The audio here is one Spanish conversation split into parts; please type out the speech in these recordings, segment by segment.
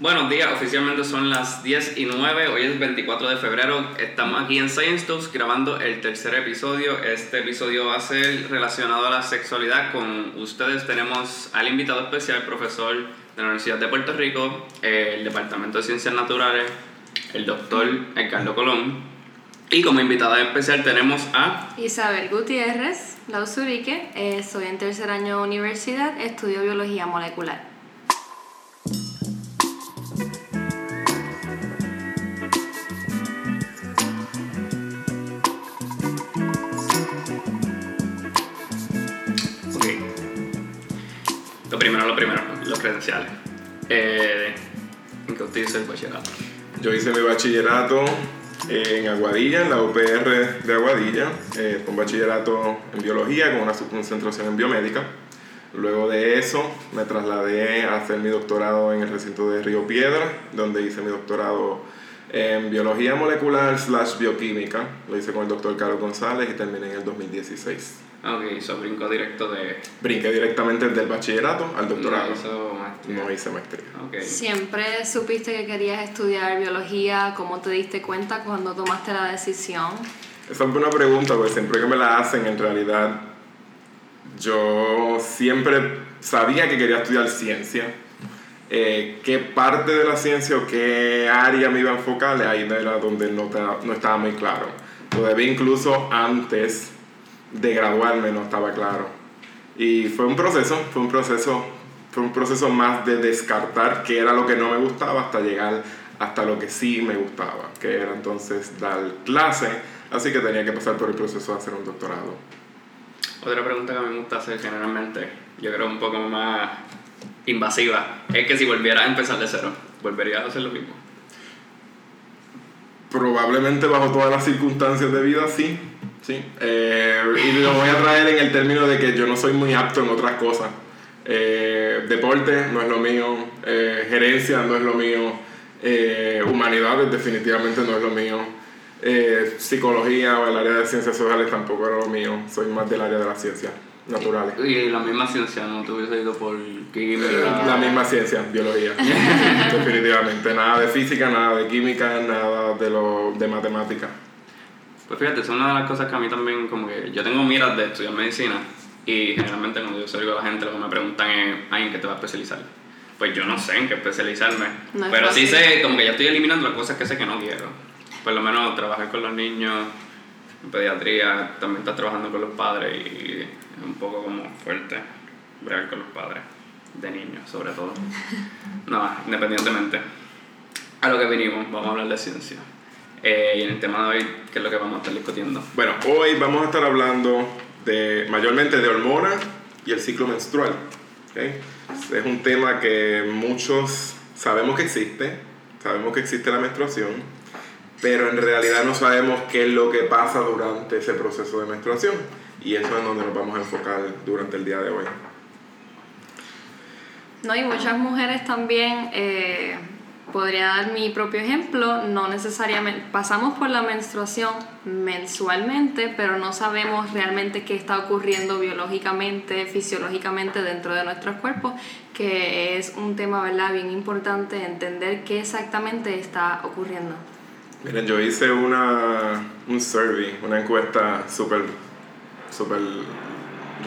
Buenos días, oficialmente son las 10 y 9, hoy es 24 de febrero, estamos aquí en Science Talks grabando el tercer episodio, este episodio va a ser relacionado a la sexualidad, con ustedes tenemos al invitado especial, profesor de la Universidad de Puerto Rico, el Departamento de Ciencias Naturales, el doctor Carlos Colón, y como invitada especial tenemos a Isabel Gutiérrez Lausurique, eh, soy en tercer año de universidad, estudio biología molecular. Primero, lo primero, los credenciales. Eh, ¿En qué usted hizo el bachillerato? Yo hice mi bachillerato en Aguadilla, en la UPR de Aguadilla, eh, con bachillerato en biología, con una concentración en biomédica. Luego de eso me trasladé a hacer mi doctorado en el recinto de Río Piedra, donde hice mi doctorado en biología molecular slash bioquímica. Lo hice con el doctor Carlos González y terminé en el 2016. Ok, eso brinco directo de... Brinqué directamente del bachillerato al doctorado. No hizo maestría. No hice maestría. Okay. ¿Siempre supiste que querías estudiar biología? ¿Cómo te diste cuenta cuando tomaste la decisión? Esa es una pregunta, porque siempre que me la hacen, en realidad, yo siempre sabía que quería estudiar ciencia. Eh, qué parte de la ciencia o qué área me iba a enfocar, ahí era donde no, no estaba muy claro. Todavía incluso antes de graduarme no estaba claro. Y fue un proceso, fue un proceso, fue un proceso más de descartar qué era lo que no me gustaba hasta llegar hasta lo que sí me gustaba, que era entonces dar clase, así que tenía que pasar por el proceso de hacer un doctorado. Otra pregunta que a mí me gusta hacer generalmente, yo creo un poco más invasiva, es que si volvieras a empezar de cero, ¿volverías a hacer lo mismo? Probablemente bajo todas las circunstancias de vida, sí. Sí, eh, y lo voy a traer en el término de que yo no soy muy apto en otras cosas. Eh, deporte no es lo mío, eh, gerencia no es lo mío, humanidades definitivamente no es lo mío, psicología o el área de ciencias sociales tampoco era lo mío, soy más del área de las ciencias naturales. Y la misma ciencia, ¿no? Te hubiese ido por química. La misma ciencia, biología. Definitivamente. Nada de física, nada de química, nada de, lo, de matemática. Pues fíjate, es una de las cosas que a mí también, como que yo tengo miras de estudiar medicina y generalmente cuando yo salgo a la gente lo que me preguntan es, ay, ¿en qué te vas a especializar? Pues yo no sé en qué especializarme, pero sí sé, como que ya estoy eliminando las cosas que sé que no quiero. Por lo menos trabajar con los niños, en pediatría, también estás trabajando con los padres y es un poco como fuerte bregar con los padres de niños, sobre todo. No, independientemente. A lo que vinimos, vamos a hablar de ciencia. Eh, y en el tema de hoy, ¿qué es lo que vamos a estar discutiendo? Bueno, hoy vamos a estar hablando de mayormente de hormonas y el ciclo menstrual. Es un tema que muchos sabemos que existe, sabemos que existe la menstruación, pero en realidad no sabemos qué es lo que pasa durante ese proceso de menstruación. Y eso es donde nos vamos a enfocar durante el día de hoy. No, y muchas mujeres también eh, Podría dar mi propio ejemplo, no necesariamente pasamos por la menstruación mensualmente, pero no sabemos realmente qué está ocurriendo biológicamente, fisiológicamente dentro de nuestros cuerpos, que es un tema ¿verdad? bien importante entender qué exactamente está ocurriendo. Miren, yo hice una, un survey, una encuesta súper super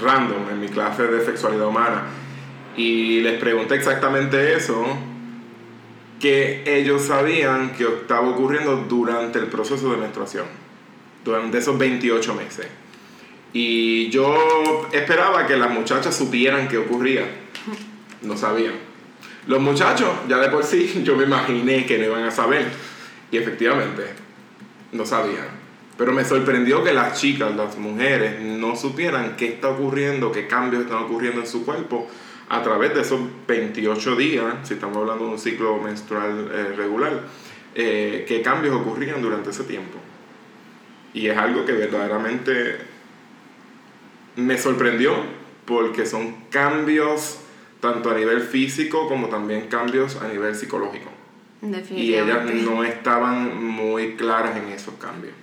random en mi clase de sexualidad humana y les pregunté exactamente eso que ellos sabían que estaba ocurriendo durante el proceso de menstruación, durante esos 28 meses. Y yo esperaba que las muchachas supieran qué ocurría. No sabían. Los muchachos, ya de por sí, yo me imaginé que no iban a saber. Y efectivamente, no sabían. Pero me sorprendió que las chicas, las mujeres, no supieran qué está ocurriendo, qué cambios están ocurriendo en su cuerpo a través de esos 28 días, si estamos hablando de un ciclo menstrual eh, regular, eh, qué cambios ocurrían durante ese tiempo. Y es algo que verdaderamente me sorprendió porque son cambios tanto a nivel físico como también cambios a nivel psicológico. Y ellas no estaban muy claras en esos cambios.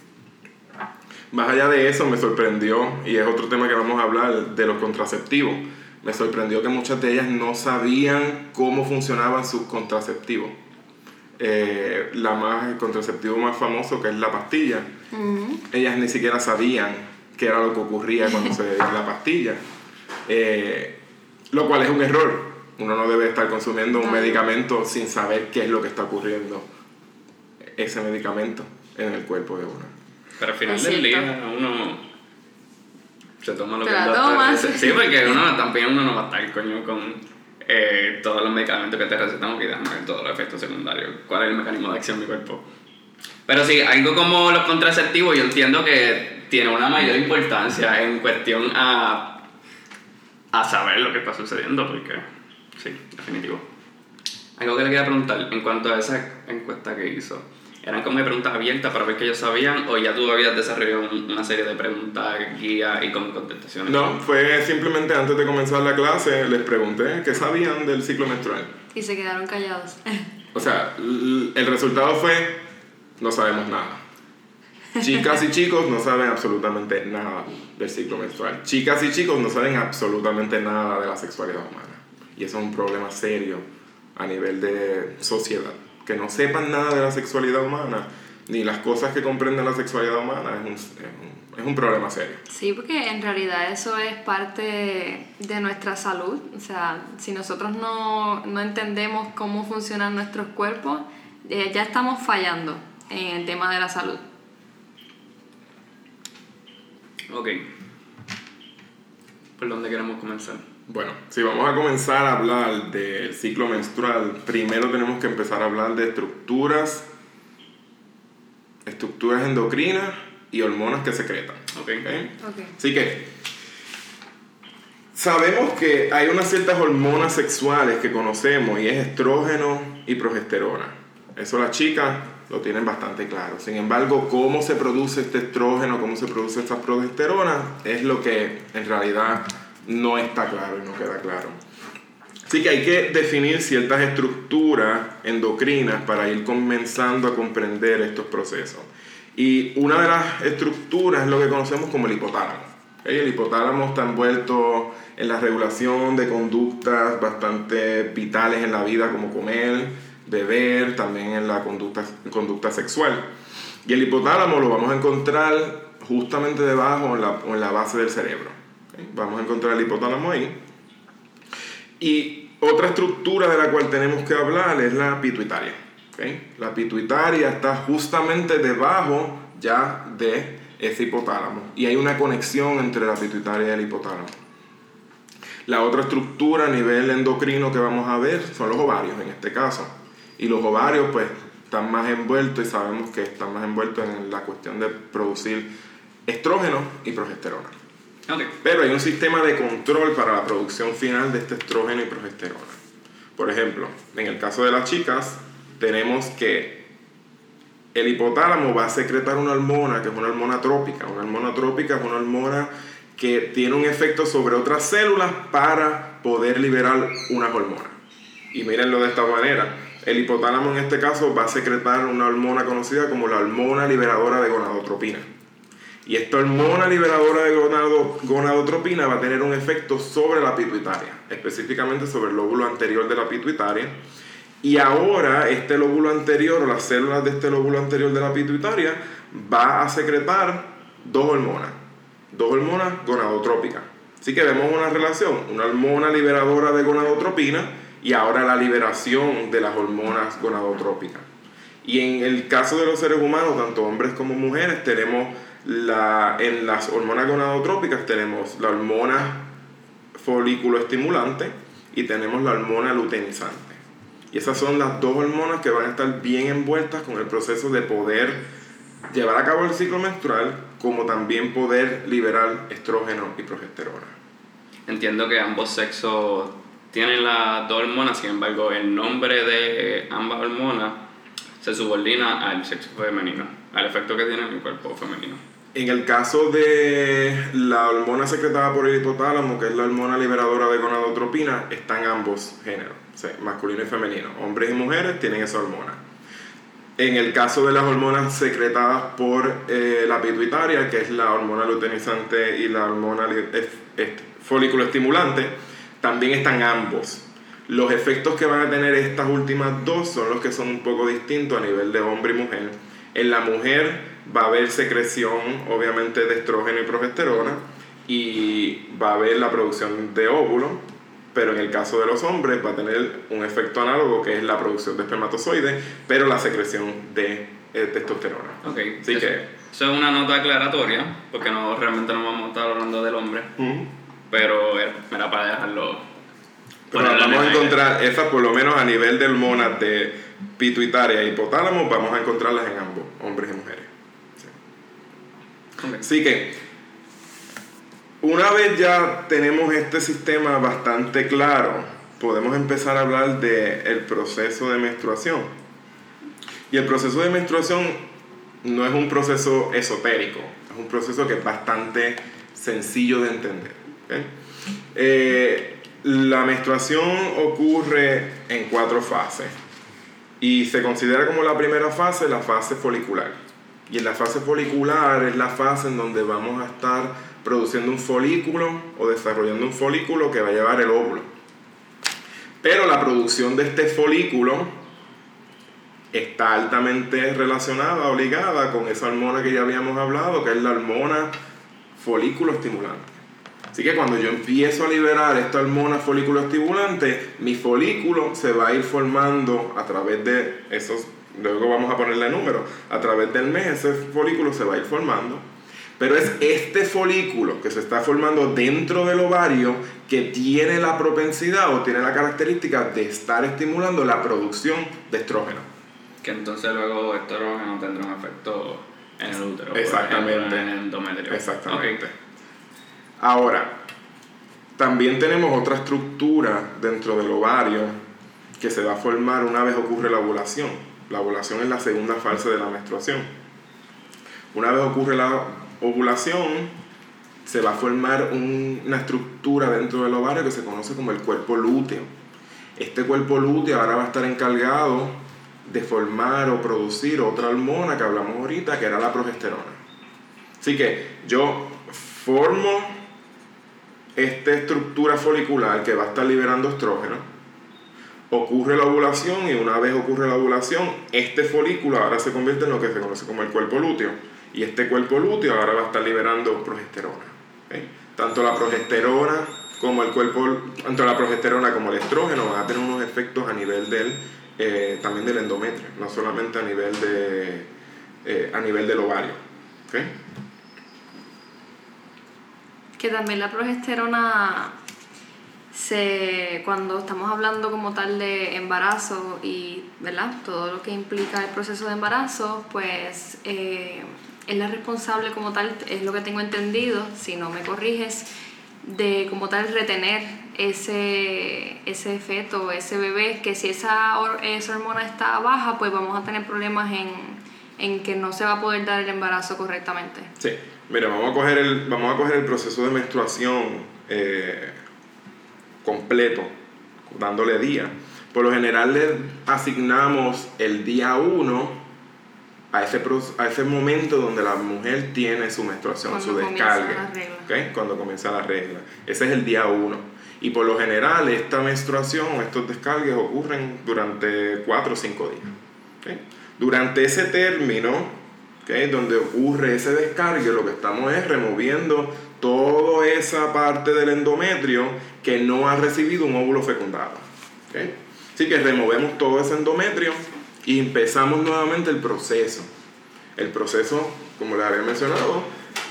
Más allá de eso me sorprendió, y es otro tema que vamos a hablar, de los contraceptivos me sorprendió que muchas de ellas no sabían cómo funcionaban sus contraceptivos. Eh, la más, el contraceptivo más famoso, que es la pastilla, ellas ni siquiera sabían qué era lo que ocurría cuando se bebía la pastilla. Eh, lo cual es un error. Uno no debe estar consumiendo un medicamento sin saber qué es lo que está ocurriendo ese medicamento en el cuerpo de uno. Pero al final del día uno se toma lo Te que la tomas. Sí, porque uno también uno no va a estar coño con eh, todos los medicamentos que te recetamos y déjame ver todos los efectos secundarios. ¿Cuál es el mecanismo de acción de mi cuerpo? Pero sí, algo como los contraceptivos yo entiendo que tiene una mayor importancia en cuestión a, a saber lo que está sucediendo, porque sí, definitivo. Algo que le quería preguntar en cuanto a esa encuesta que hizo. ¿Eran como de preguntas abiertas para ver que ellos sabían o ya tú habías desarrollado un- una serie de preguntas, guías y con contestaciones? No, fue simplemente antes de comenzar la clase, les pregunté qué sabían del ciclo menstrual. Y se quedaron callados. O sea, el resultado fue, no sabemos nada. Chicas y chicos no saben absolutamente nada del ciclo menstrual. Chicas y chicos no saben absolutamente nada de la sexualidad humana. Y eso es un problema serio a nivel de sociedad. Que no sepan nada de la sexualidad humana, ni las cosas que comprenden la sexualidad humana, es un, es un, es un problema serio. Sí, porque en realidad eso es parte de nuestra salud. O sea, si nosotros no, no entendemos cómo funcionan nuestros cuerpos, eh, ya estamos fallando en el tema de la salud. Ok. ¿Por dónde queremos comenzar? Bueno, si vamos a comenzar a hablar del ciclo menstrual, primero tenemos que empezar a hablar de estructuras, estructuras endocrinas y hormonas que secretan. Ok. ¿ok? Ok. Así que sabemos que hay unas ciertas hormonas sexuales que conocemos y es estrógeno y progesterona. Eso las chicas lo tienen bastante claro. Sin embargo, cómo se produce este estrógeno, cómo se produce esta progesterona, es lo que en realidad no está claro y no queda claro. Así que hay que definir ciertas estructuras endocrinas para ir comenzando a comprender estos procesos. Y una de las estructuras es lo que conocemos como el hipotálamo. El hipotálamo está envuelto en la regulación de conductas bastante vitales en la vida, como comer, beber, también en la conducta, conducta sexual. Y el hipotálamo lo vamos a encontrar justamente debajo en la, en la base del cerebro. Vamos a encontrar el hipotálamo ahí. Y otra estructura de la cual tenemos que hablar es la pituitaria. La pituitaria está justamente debajo ya de ese hipotálamo. Y hay una conexión entre la pituitaria y el hipotálamo. La otra estructura a nivel endocrino que vamos a ver son los ovarios en este caso. Y los ovarios pues están más envueltos y sabemos que están más envueltos en la cuestión de producir estrógeno y progesterona. Pero hay un sistema de control para la producción final de este estrógeno y progesterona. Por ejemplo, en el caso de las chicas, tenemos que el hipotálamo va a secretar una hormona que es una hormona trópica. Una hormona trópica es una hormona que tiene un efecto sobre otras células para poder liberar unas hormonas. Y mírenlo de esta manera. El hipotálamo en este caso va a secretar una hormona conocida como la hormona liberadora de gonadotropina. Y esta hormona liberadora de gonado- gonadotropina va a tener un efecto sobre la pituitaria, específicamente sobre el lóbulo anterior de la pituitaria. Y ahora este lóbulo anterior o las células de este lóbulo anterior de la pituitaria va a secretar dos hormonas, dos hormonas gonadotrópicas. Así que vemos una relación, una hormona liberadora de gonadotropina y ahora la liberación de las hormonas gonadotrópicas. Y en el caso de los seres humanos, tanto hombres como mujeres, tenemos la, en las hormonas gonadotrópicas tenemos la hormona folículo estimulante y tenemos la hormona luteinizante. Y esas son las dos hormonas que van a estar bien envueltas con el proceso de poder llevar a cabo el ciclo menstrual, como también poder liberar estrógeno y progesterona. Entiendo que ambos sexos tienen las dos hormonas, sin embargo, el nombre de ambas hormonas se subordina al sexo femenino, al efecto que tiene en el cuerpo femenino. En el caso de la hormona secretada por el hipotálamo, que es la hormona liberadora de gonadotropina, están ambos géneros, masculino y femenino. Hombres y mujeres tienen esa hormona. En el caso de las hormonas secretadas por eh, la pituitaria, que es la hormona luteinizante y la hormona li- es- es- folículo estimulante, también están ambos. Los efectos que van a tener estas últimas dos son los que son un poco distintos a nivel de hombre y mujer. En la mujer va a haber secreción, obviamente, de estrógeno y progesterona y va a haber la producción de óvulos, pero en el caso de los hombres va a tener un efecto análogo que es la producción de espermatozoides, pero la secreción de eh, testosterona. Ok, Así eso, que, eso es una nota aclaratoria, porque no realmente no vamos a estar hablando del hombre, pero era para dejarlo pero vamos a encontrar esas, por lo menos a nivel de hormonas de pituitaria y hipotálamo, vamos a encontrarlas en ambos, hombres y mujeres. Así que, una vez ya tenemos este sistema bastante claro, podemos empezar a hablar del el proceso de menstruación. Y el proceso de menstruación no es un proceso esotérico, es un proceso que es bastante sencillo de entender. Eh, la menstruación ocurre en cuatro fases y se considera como la primera fase la fase folicular. Y en la fase folicular es la fase en donde vamos a estar produciendo un folículo o desarrollando un folículo que va a llevar el óvulo. Pero la producción de este folículo está altamente relacionada o ligada con esa hormona que ya habíamos hablado, que es la hormona folículo estimulante. Así que cuando yo empiezo a liberar esta hormona folículo estimulante, mi folículo se va a ir formando a través de esos, luego vamos a ponerle número, a través del mes ese folículo se va a ir formando. Pero es este folículo que se está formando dentro del ovario que tiene la propensidad o tiene la característica de estar estimulando la producción de estrógeno. Que entonces luego estrógeno tendrá un efecto en el útero. Exactamente. en el endometrio. Exactamente. Ahora, también tenemos otra estructura dentro del ovario que se va a formar una vez ocurre la ovulación. La ovulación es la segunda fase de la menstruación. Una vez ocurre la ovulación, se va a formar una estructura dentro del ovario que se conoce como el cuerpo lúteo. Este cuerpo lúteo ahora va a estar encargado de formar o producir otra hormona que hablamos ahorita, que era la progesterona. Así que yo formo esta estructura folicular que va a estar liberando estrógeno, ocurre la ovulación y una vez ocurre la ovulación, este folículo ahora se convierte en lo que se conoce como el cuerpo lúteo. Y este cuerpo lúteo ahora va a estar liberando progesterona. Tanto la progesterona como el cuerpo, tanto la progesterona como el estrógeno van a tener unos efectos a nivel del, eh, también del endometrio, no solamente a nivel, de, eh, a nivel del ovario que también la progesterona se cuando estamos hablando como tal de embarazo y verdad todo lo que implica el proceso de embarazo pues eh, es la responsable como tal es lo que tengo entendido si no me corriges de como tal retener ese ese feto ese bebé que si esa, esa hormona está baja pues vamos a tener problemas en, en que no se va a poder dar el embarazo correctamente. Sí Mira, vamos a coger el, vamos a coger el proceso de menstruación eh, completo, dándole día. Por lo general le asignamos el día 1 a ese, a ese momento donde la mujer tiene su menstruación, su descarga. ¿okay? Cuando comienza la regla. Ese es el día 1. Y por lo general esta menstruación, estos descargues ocurren durante 4 o 5 días. Durante ese término, donde ocurre ese descargue, lo que estamos es removiendo toda esa parte del endometrio que no ha recibido un óvulo fecundado. Así que removemos todo ese endometrio y empezamos nuevamente el proceso. El proceso, como les había mencionado,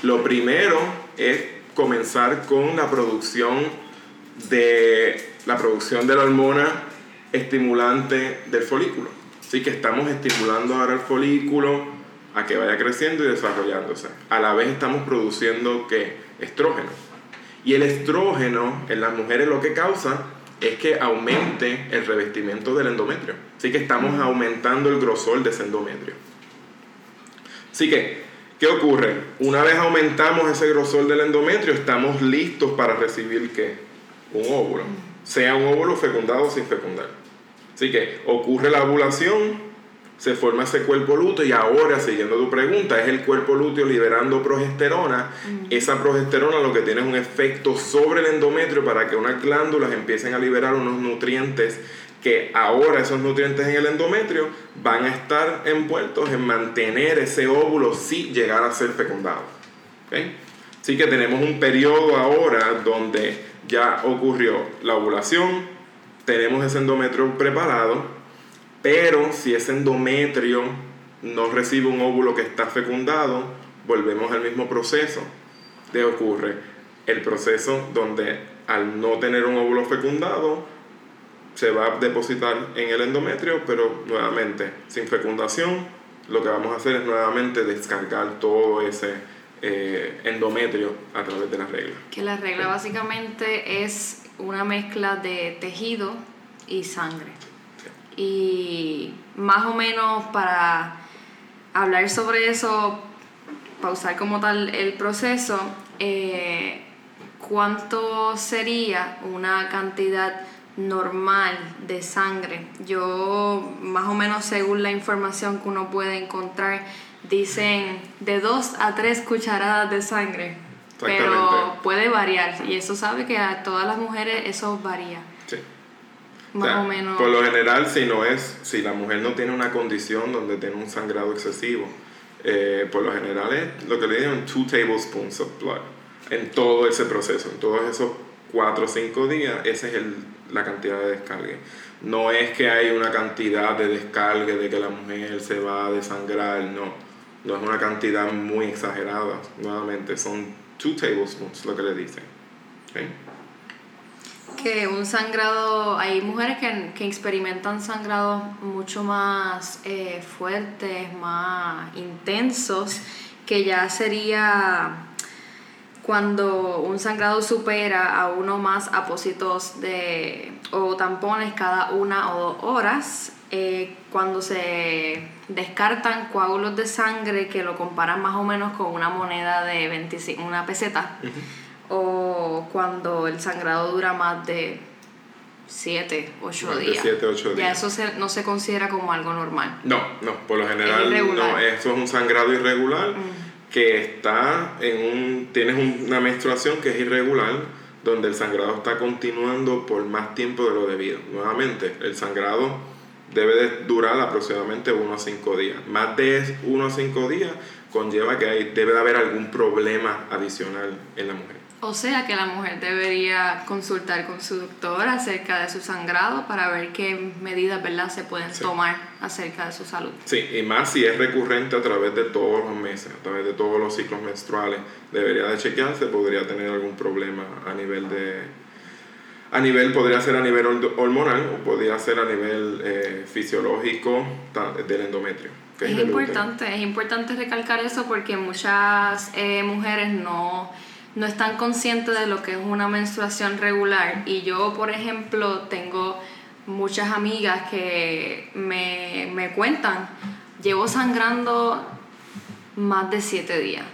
lo primero es comenzar con la producción de la producción de la hormona estimulante del folículo. Así que estamos estimulando ahora el folículo, a que vaya creciendo y desarrollándose. A la vez estamos produciendo ¿qué? Estrógeno. Y el estrógeno en las mujeres lo que causa es que aumente el revestimiento del endometrio. Así que estamos aumentando el grosor de ese endometrio. Así que, ¿qué ocurre? Una vez aumentamos ese grosor del endometrio, estamos listos para recibir ¿qué? Un óvulo. Sea un óvulo fecundado o sin fecundar. Así que ocurre la ovulación, se forma ese cuerpo lúteo y ahora, siguiendo tu pregunta, es el cuerpo lúteo liberando progesterona. Mm. Esa progesterona lo que tiene es un efecto sobre el endometrio para que unas glándulas empiecen a liberar unos nutrientes que ahora esos nutrientes en el endometrio van a estar envueltos en mantener ese óvulo si llegara a ser fecundado. ¿Okay? Así que tenemos un periodo ahora donde ya ocurrió la ovulación, tenemos ese endometrio preparado, pero si ese endometrio no recibe un óvulo que está fecundado, volvemos al mismo proceso. De ocurre el proceso donde al no tener un óvulo fecundado, se va a depositar en el endometrio, pero nuevamente, sin fecundación, lo que vamos a hacer es nuevamente descargar todo ese eh, endometrio a través de la regla. Que la regla básicamente es una mezcla de tejido y sangre y más o menos para hablar sobre eso, pausar como tal el proceso, eh, ¿cuánto sería una cantidad normal de sangre? Yo, más o menos según la información que uno puede encontrar, dicen de 2 a 3 cucharadas de sangre, pero puede variar y eso sabe que a todas las mujeres eso varía. Más o, menos. Por lo general, si no es, si la mujer no tiene una condición donde tiene un sangrado excesivo, eh, por lo general es lo que le dicen 2 tablespoons of blood en todo ese proceso, en todos esos 4 o 5 días, esa es el, la cantidad de descargue. No es que hay una cantidad de descargue de que la mujer se va a desangrar, no. No es una cantidad muy exagerada, nuevamente, son 2 tablespoons lo que le dicen. ¿Okay? Que un sangrado, hay mujeres que, que experimentan sangrados mucho más eh, fuertes, más intensos, que ya sería cuando un sangrado supera a uno más apósitos de, o tampones cada una o dos horas, eh, cuando se descartan coágulos de sangre que lo comparan más o menos con una moneda de 25, una peseta o cuando el sangrado dura más de 7, 8 días. Ya eso no se considera como algo normal. No, no, por lo general no, eso es un sangrado irregular mm. que está en un, tienes una menstruación que es irregular, donde el sangrado está continuando por más tiempo de lo debido. Nuevamente, el sangrado debe de durar aproximadamente 1 a 5 días. Más de 1 a 5 días conlleva que hay, debe de haber algún problema adicional en la mujer. O sea que la mujer debería consultar con su doctor acerca de su sangrado para ver qué medidas ¿verdad? se pueden tomar acerca de su salud. Sí, y más si es recurrente a través de todos los meses, a través de todos los ciclos menstruales, debería de chequearse, podría tener algún problema a nivel de... A nivel, podría ser a nivel hormonal o podría ser a nivel eh, fisiológico del endometrio. es, importante, es importante recalcar eso porque muchas eh, mujeres no no están conscientes de lo que es una menstruación regular. Y yo, por ejemplo, tengo muchas amigas que me, cuentan, llevo sangrando más de siete días.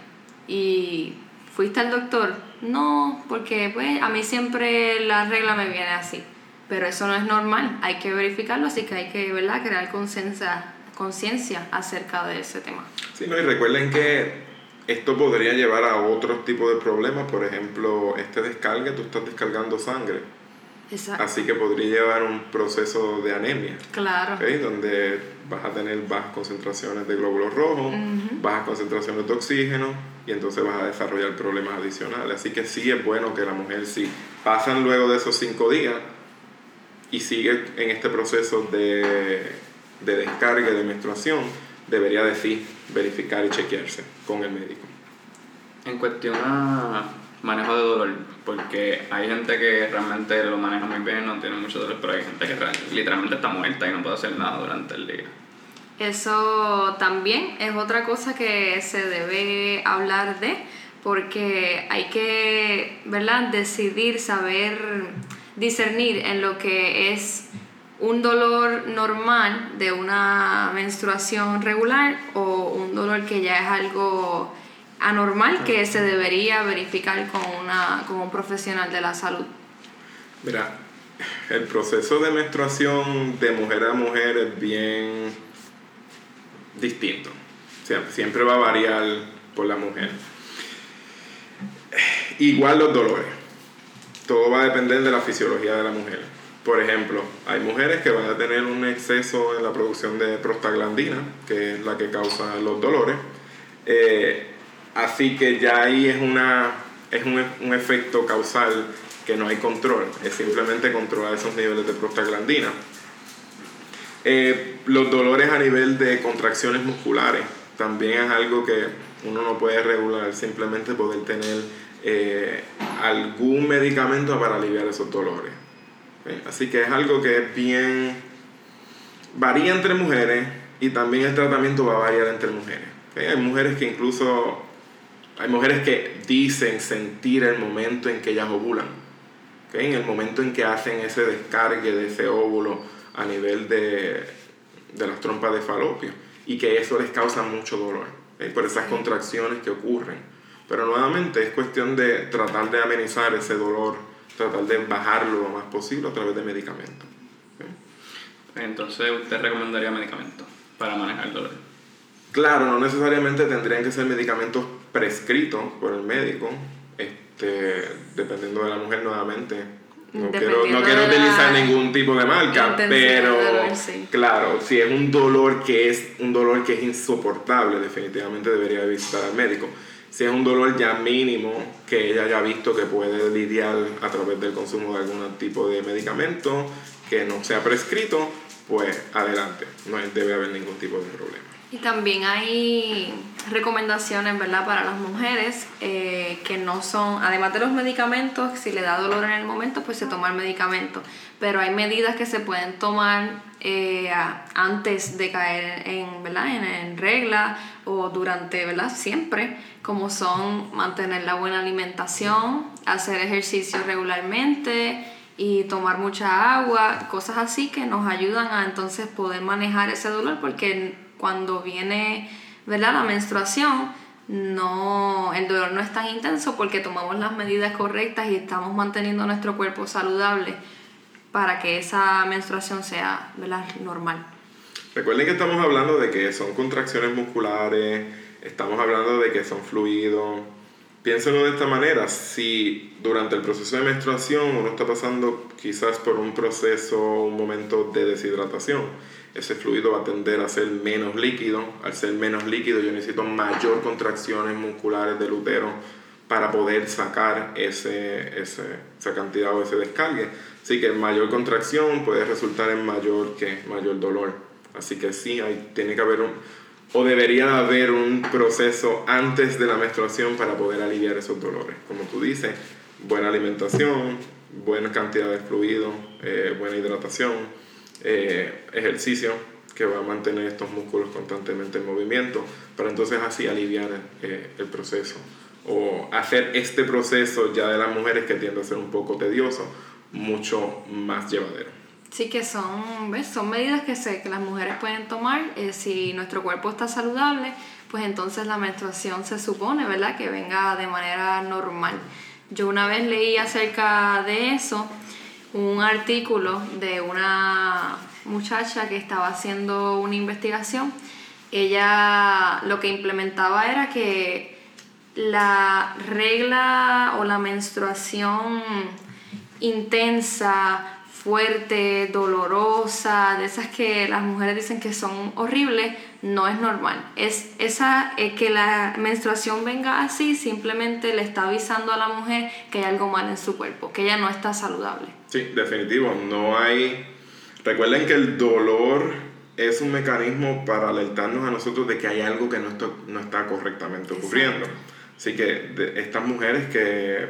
¿Y fuiste al doctor? No, porque pues a mí siempre la regla me viene así. Pero eso no es normal, hay que verificarlo, así que hay que ¿verdad? crear conciencia acerca de ese tema. Sí, no, y recuerden que esto podría llevar a otros tipos de problemas, por ejemplo, este descargue, tú estás descargando sangre. Exacto. Así que podría llevar un proceso de anemia. Claro. Donde vas a tener bajas concentraciones de glóbulos rojos, bajas concentraciones de oxígeno y entonces vas a desarrollar problemas adicionales. Así que sí es bueno que la mujer, si pasan luego de esos cinco días y sigue en este proceso de, de descarga de menstruación, debería decir, verificar y chequearse con el médico. En cuestión a manejo de dolor, porque hay gente que realmente lo maneja muy bien, no tiene mucho dolor, pero hay gente que literalmente está muerta y no puede hacer nada durante el día. Eso también es otra cosa que se debe hablar de, porque hay que, ¿verdad?, decidir, saber discernir en lo que es un dolor normal de una menstruación regular o un dolor que ya es algo anormal que se debería verificar con, una, con un profesional de la salud. Mira, el proceso de menstruación de mujer a mujer es bien distinto. siempre va a variar por la mujer. Igual los dolores. Todo va a depender de la fisiología de la mujer. Por ejemplo, hay mujeres que van a tener un exceso en la producción de prostaglandina, que es la que causa los dolores. Eh, así que ya ahí es, una, es un, un efecto causal que no hay control, es simplemente controlar esos niveles de prostaglandina. Eh, los dolores a nivel de contracciones musculares también es algo que uno no puede regular, simplemente poder tener eh, algún medicamento para aliviar esos dolores. Así que es algo que es bien... varía entre mujeres y también el tratamiento va a variar entre mujeres. Hay mujeres que incluso... Hay mujeres que dicen sentir el momento en que ellas ovulan. En el momento en que hacen ese descargue de ese óvulo a nivel de, de las trompas de falopio y que eso les causa mucho dolor por esas contracciones que ocurren. Pero nuevamente es cuestión de tratar de amenizar ese dolor, tratar de bajarlo lo más posible a través de medicamentos. Entonces, ¿usted recomendaría medicamentos para manejar el dolor? Claro, no necesariamente tendrían que ser medicamentos prescritos por el médico, este, dependiendo de la mujer nuevamente. No quiero, no quiero utilizar ningún tipo de marca, pero claro, si es un dolor que es un dolor que es insoportable, definitivamente debería visitar al médico. Si es un dolor ya mínimo que ella haya visto que puede lidiar a través del consumo de algún tipo de medicamento que no sea prescrito, pues adelante, no debe haber ningún tipo de problema. Y también hay recomendaciones, ¿verdad?, para las mujeres eh, que no son, además de los medicamentos, si le da dolor en el momento, pues se toma el medicamento. Pero hay medidas que se pueden tomar eh, antes de caer en, ¿verdad? En, regla o durante, ¿verdad? Siempre, como son mantener la buena alimentación, hacer ejercicio regularmente y tomar mucha agua, cosas así que nos ayudan a entonces poder manejar ese dolor porque cuando viene ¿verdad? la menstruación, no, el dolor no es tan intenso porque tomamos las medidas correctas y estamos manteniendo nuestro cuerpo saludable para que esa menstruación sea normal. Recuerden que estamos hablando de que son contracciones musculares, estamos hablando de que son fluidos. Piénsenlo de esta manera, si durante el proceso de menstruación uno está pasando quizás por un proceso, un momento de deshidratación, ese fluido va a tender a ser menos líquido. Al ser menos líquido yo necesito mayor contracciones musculares del útero para poder sacar ese, esa cantidad o ese descargue. Así que mayor contracción puede resultar en mayor, que mayor dolor. Así que sí, hay, tiene que haber un, o debería haber un proceso antes de la menstruación para poder aliviar esos dolores. Como tú dices, buena alimentación, buena cantidad de fluido, eh, buena hidratación eh, ejercicio que va a mantener estos músculos constantemente en movimiento, para entonces así aliviar eh, el proceso o hacer este proceso ya de las mujeres que tiende a ser un poco tedioso, mucho más llevadero. Sí, que son, ¿ves? son medidas que, sé, que las mujeres pueden tomar. Eh, si nuestro cuerpo está saludable, pues entonces la menstruación se supone, ¿verdad?, que venga de manera normal. Yo una vez leí acerca de eso un artículo de una muchacha que estaba haciendo una investigación. Ella lo que implementaba era que la regla o la menstruación intensa, fuerte, dolorosa, de esas que las mujeres dicen que son horribles, no es normal. Es esa eh, que la menstruación venga así, simplemente le está avisando a la mujer que hay algo mal en su cuerpo, que ella no está saludable. Sí, definitivo, no hay Recuerden que el dolor es un mecanismo para alertarnos a nosotros de que hay algo que no está, no está correctamente ocurriendo. Así que estas mujeres que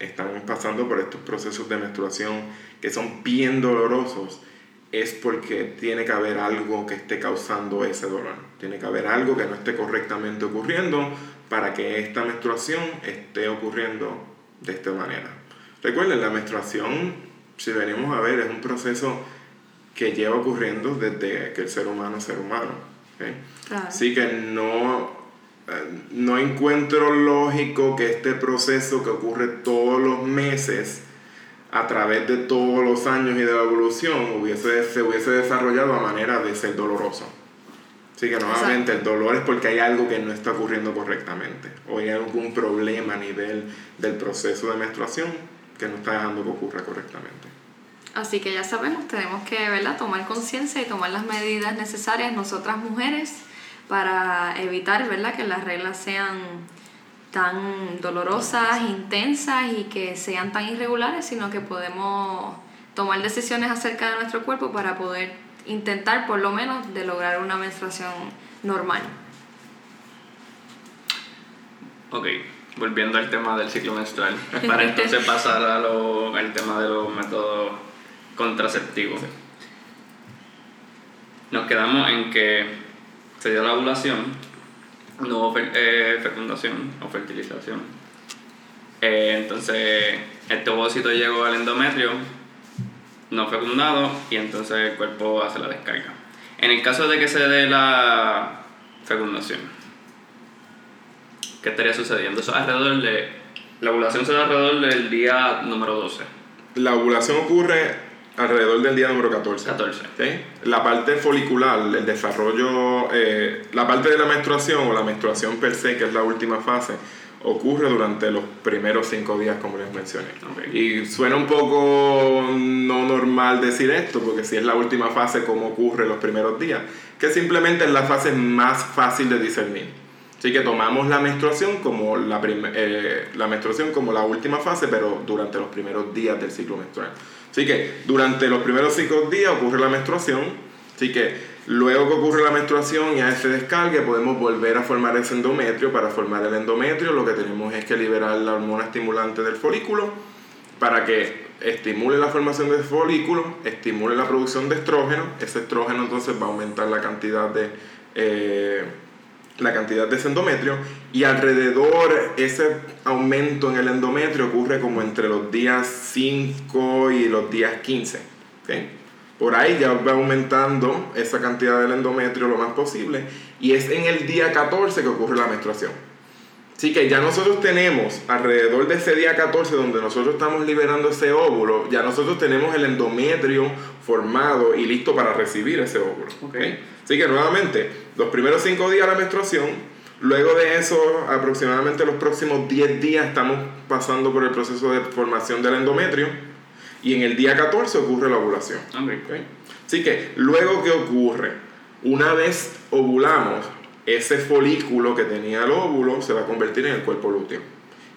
están pasando por estos procesos de menstruación que son bien dolorosos, es porque tiene que haber algo que esté causando ese dolor. Tiene que haber algo que no esté correctamente ocurriendo para que esta menstruación esté ocurriendo de esta manera. Recuerden, la menstruación, si venimos a ver, es un proceso que lleva ocurriendo desde que el ser humano es ser humano. Así que no, no encuentro lógico que este proceso que ocurre todos los meses, a través de todos los años y de la evolución, hubiese, se hubiese desarrollado a manera de ser doloroso. Así que nuevamente el dolor es porque hay algo que no está ocurriendo correctamente o hay algún problema a nivel del proceso de menstruación que no está dejando que ocurra correctamente. Así que ya sabemos, tenemos que ¿verdad? tomar conciencia y tomar las medidas necesarias nosotras mujeres para evitar ¿verdad? que las reglas sean tan dolorosas, intensas y que sean tan irregulares, sino que podemos tomar decisiones acerca de nuestro cuerpo para poder intentar por lo menos de lograr una menstruación normal. Ok, volviendo al tema del ciclo menstrual, para entonces pasar a lo, al tema de los métodos contraceptivos. Nos quedamos en que se dio la ovulación, no hubo eh, fecundación o fertilización. Eh, entonces, este ovocito llegó al endometrio, no fecundado y entonces el cuerpo hace la descarga. En el caso de que se dé la fecundación, ¿qué estaría sucediendo? Eso alrededor de. La ovulación se da alrededor del día número 12. La ovulación ocurre alrededor del día número 14. 14. La parte folicular, el desarrollo, eh, la parte de la menstruación o la menstruación per se, que es la última fase, ocurre durante los primeros cinco días, como les mencioné. Y suena un poco no normal decir esto, porque si es la última fase, ¿cómo ocurre los primeros días? Que simplemente es la fase más fácil de discernir. Así que tomamos la menstruación como la, eh, la menstruación como la última fase, pero durante los primeros días del ciclo menstrual. Así que durante los primeros cinco días ocurre la menstruación. Así que Luego que ocurre la menstruación y a ese descargue podemos volver a formar ese endometrio. Para formar el endometrio lo que tenemos es que liberar la hormona estimulante del folículo para que estimule la formación del folículo, estimule la producción de estrógeno. Ese estrógeno entonces va a aumentar la cantidad de, eh, la cantidad de ese endometrio y alrededor ese aumento en el endometrio ocurre como entre los días 5 y los días 15. ¿okay? Por ahí ya va aumentando esa cantidad del endometrio lo más posible y es en el día 14 que ocurre la menstruación. Así que ya nosotros tenemos alrededor de ese día 14 donde nosotros estamos liberando ese óvulo, ya nosotros tenemos el endometrio formado y listo para recibir ese óvulo. Okay. Así que nuevamente, los primeros 5 días de la menstruación, luego de eso aproximadamente los próximos 10 días estamos pasando por el proceso de formación del endometrio y en el día 14 ocurre la ovulación. Así que luego que ocurre, una vez ovulamos, ese folículo que tenía el óvulo se va a convertir en el cuerpo lúteo.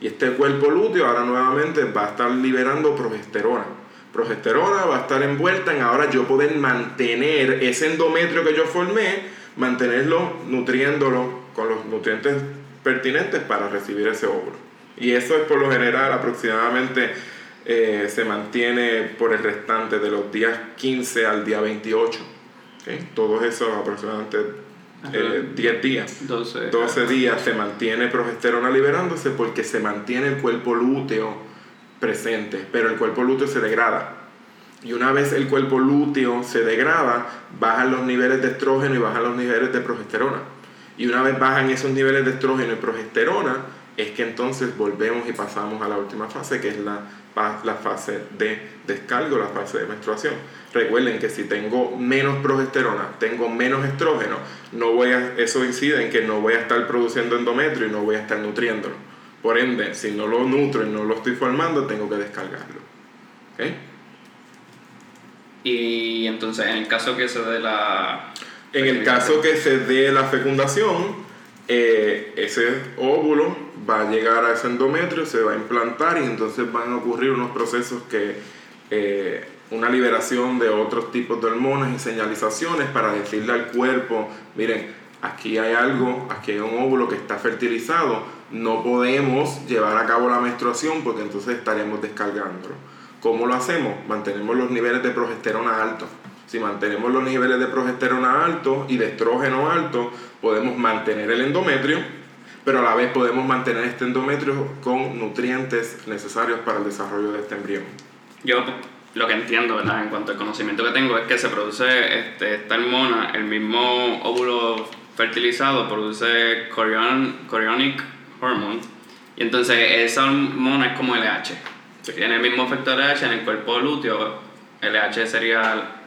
Y este cuerpo lúteo ahora nuevamente va a estar liberando progesterona. Progesterona va a estar envuelta en ahora yo poder mantener ese endometrio que yo formé, mantenerlo nutriéndolo con los nutrientes pertinentes para recibir ese óvulo. Y eso es por lo general aproximadamente eh, se mantiene por el restante de los días 15 al día 28. Todos esos aproximadamente 10 eh, días. 12, 12 días se mantiene progesterona liberándose porque se mantiene el cuerpo lúteo presente, pero el cuerpo lúteo se degrada. Y una vez el cuerpo lúteo se degrada, bajan los niveles de estrógeno y bajan los niveles de progesterona. Y una vez bajan esos niveles de estrógeno y progesterona, es que entonces volvemos y pasamos a la última fase, que es la fase de descargo, la fase de menstruación. Recuerden que si tengo menos progesterona, tengo menos estrógeno, no voy a, eso incide en que no voy a estar produciendo endometrio y no voy a estar nutriéndolo. Por ende, si no lo nutro y no lo estoy formando, tengo que descargarlo. ¿Okay? Y entonces, en el caso que se dé la... En el caso que se dé la fecundación, eh, ese óvulo va a llegar a ese endometrio, se va a implantar y entonces van a ocurrir unos procesos que, eh, una liberación de otros tipos de hormonas y señalizaciones para decirle al cuerpo, miren, aquí hay algo, aquí hay un óvulo que está fertilizado, no podemos llevar a cabo la menstruación porque entonces estaremos descargándolo. ¿Cómo lo hacemos? Mantenemos los niveles de progesterona altos. Si mantenemos los niveles de progesterona altos y de estrógeno altos, podemos mantener el endometrio, pero a la vez podemos mantener este endometrio con nutrientes necesarios para el desarrollo de este embrión. Yo lo que entiendo, ¿verdad? En cuanto al conocimiento que tengo, es que se produce este, esta hormona, el mismo óvulo fertilizado produce chorionic hormone, y entonces esa hormona es como LH. Tiene el mismo efecto LH en el cuerpo lúteo. LH sería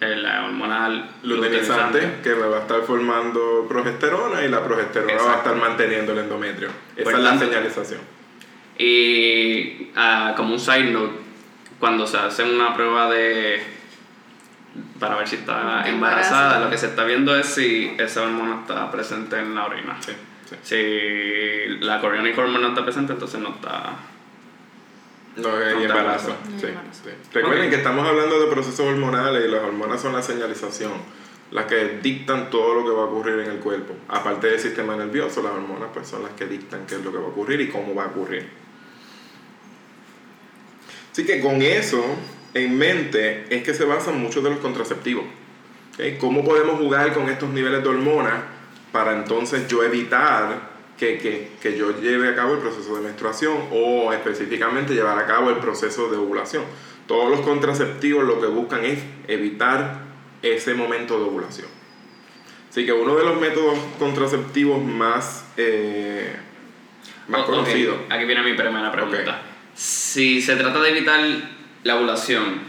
la hormona luteinizante que va a estar formando progesterona y la progesterona va a estar manteniendo el endometrio. Esa es la señalización. Y uh, como un side note, cuando se hace una prueba de para ver si está embarazada, lo que se está viendo es si esa hormona está presente en la orina. Sí, Si la chorionic hormone no está presente, entonces no está no hay embarazo. Sí, Recuerden que estamos hablando de procesos hormonales y las hormonas son la señalización, las que dictan todo lo que va a ocurrir en el cuerpo. Aparte del sistema nervioso, las hormonas pues son las que dictan qué es lo que va a ocurrir y cómo va a ocurrir. Así que con eso en mente es que se basan muchos de los contraceptivos. ¿Cómo podemos jugar con estos niveles de hormonas para entonces yo evitar que, que, yo lleve a cabo el proceso de menstruación o específicamente llevar a cabo el proceso de ovulación. Todos los contraceptivos lo que buscan es evitar ese momento de ovulación. Así que uno de los métodos contraceptivos más, eh, más conocidos. Aquí viene mi primera pregunta. Si se trata de evitar la ovulación,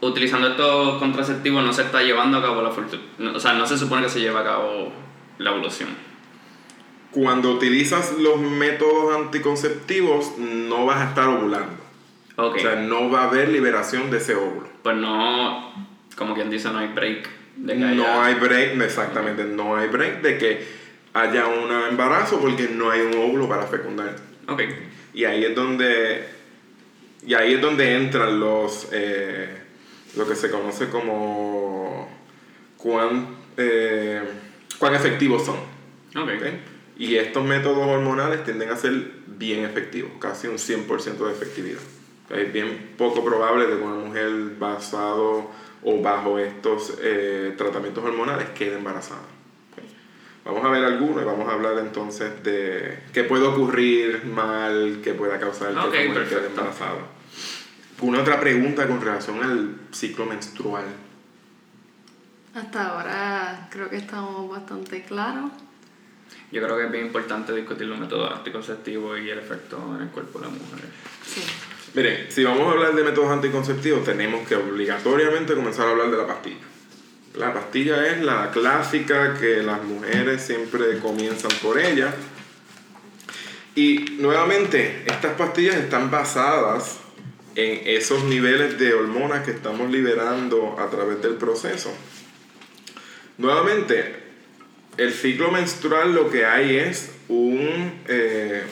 utilizando estos contraceptivos no se está llevando a cabo la O sea, no se supone que se lleva a cabo la ovulación cuando utilizas los métodos anticonceptivos no vas a estar ovulando. O sea, no va a haber liberación de ese óvulo. Pues no, como quien dice, no hay break. De que no hay break, exactamente, no hay break de que haya un embarazo porque no hay un óvulo para fecundar. Ok. Y ahí es donde, y ahí es donde entran los, eh, lo que se conoce como cuán, eh, cuán efectivos son. Ok. Y estos métodos hormonales tienden a ser bien efectivos, casi un 100% de efectividad. Es bien poco probable de que una mujer basado o bajo estos eh, tratamientos hormonales quede embarazada. Vamos a ver algunos y vamos a hablar entonces de qué puede ocurrir mal, qué pueda causar que okay, mujer quede embarazada. Una otra pregunta con relación al ciclo menstrual. Hasta ahora creo que estamos bastante claros yo creo que es bien importante discutir los métodos anticonceptivos y el efecto en el cuerpo de la mujer. Sí. Miren, si vamos a hablar de métodos anticonceptivos, tenemos que obligatoriamente comenzar a hablar de la pastilla. La pastilla es la clásica que las mujeres siempre comienzan por ella. Y nuevamente, estas pastillas están basadas en esos niveles de hormonas que estamos liberando a través del proceso. Nuevamente, el ciclo menstrual lo que hay es un... Eh,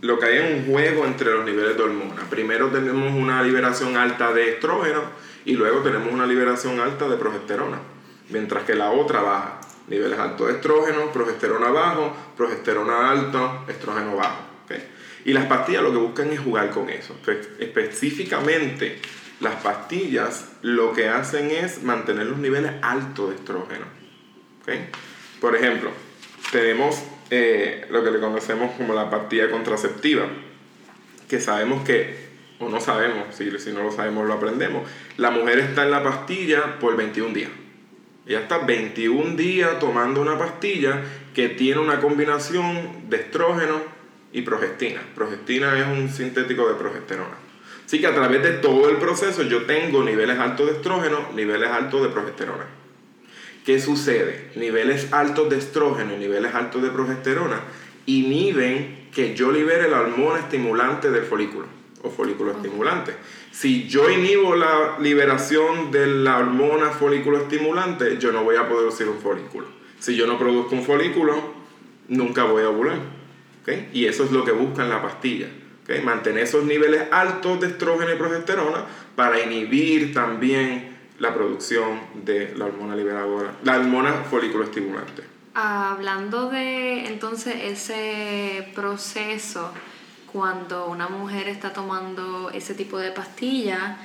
lo que hay un juego entre los niveles de hormonas. Primero tenemos una liberación alta de estrógeno y luego tenemos una liberación alta de progesterona, mientras que la otra baja. Niveles altos de estrógeno, progesterona bajo, progesterona alto, estrógeno bajo. Y las pastillas lo que buscan es jugar con eso. Específicamente, las pastillas lo que hacen es mantener los niveles altos de estrógeno. ¿okay? Por ejemplo, tenemos eh, lo que le conocemos como la pastilla contraceptiva, que sabemos que, o no sabemos, si, si no lo sabemos lo aprendemos, la mujer está en la pastilla por 21 días. Ella está 21 días tomando una pastilla que tiene una combinación de estrógeno y progestina. Progestina es un sintético de progesterona. Así que a través de todo el proceso yo tengo niveles altos de estrógeno, niveles altos de progesterona. ¿Qué sucede? Niveles altos de estrógeno y niveles altos de progesterona inhiben que yo libere la hormona estimulante del folículo o folículo estimulante. Si yo inhibo la liberación de la hormona folículo estimulante, yo no voy a producir un folículo. Si yo no produzco un folículo, nunca voy a ovular. Y eso es lo que busca en la pastilla. ¿okay? Mantener esos niveles altos de estrógeno y progesterona para inhibir también la producción de la hormona liberadora, la hormona folículo estimulante. Hablando de entonces ese proceso cuando una mujer está tomando ese tipo de pastilla,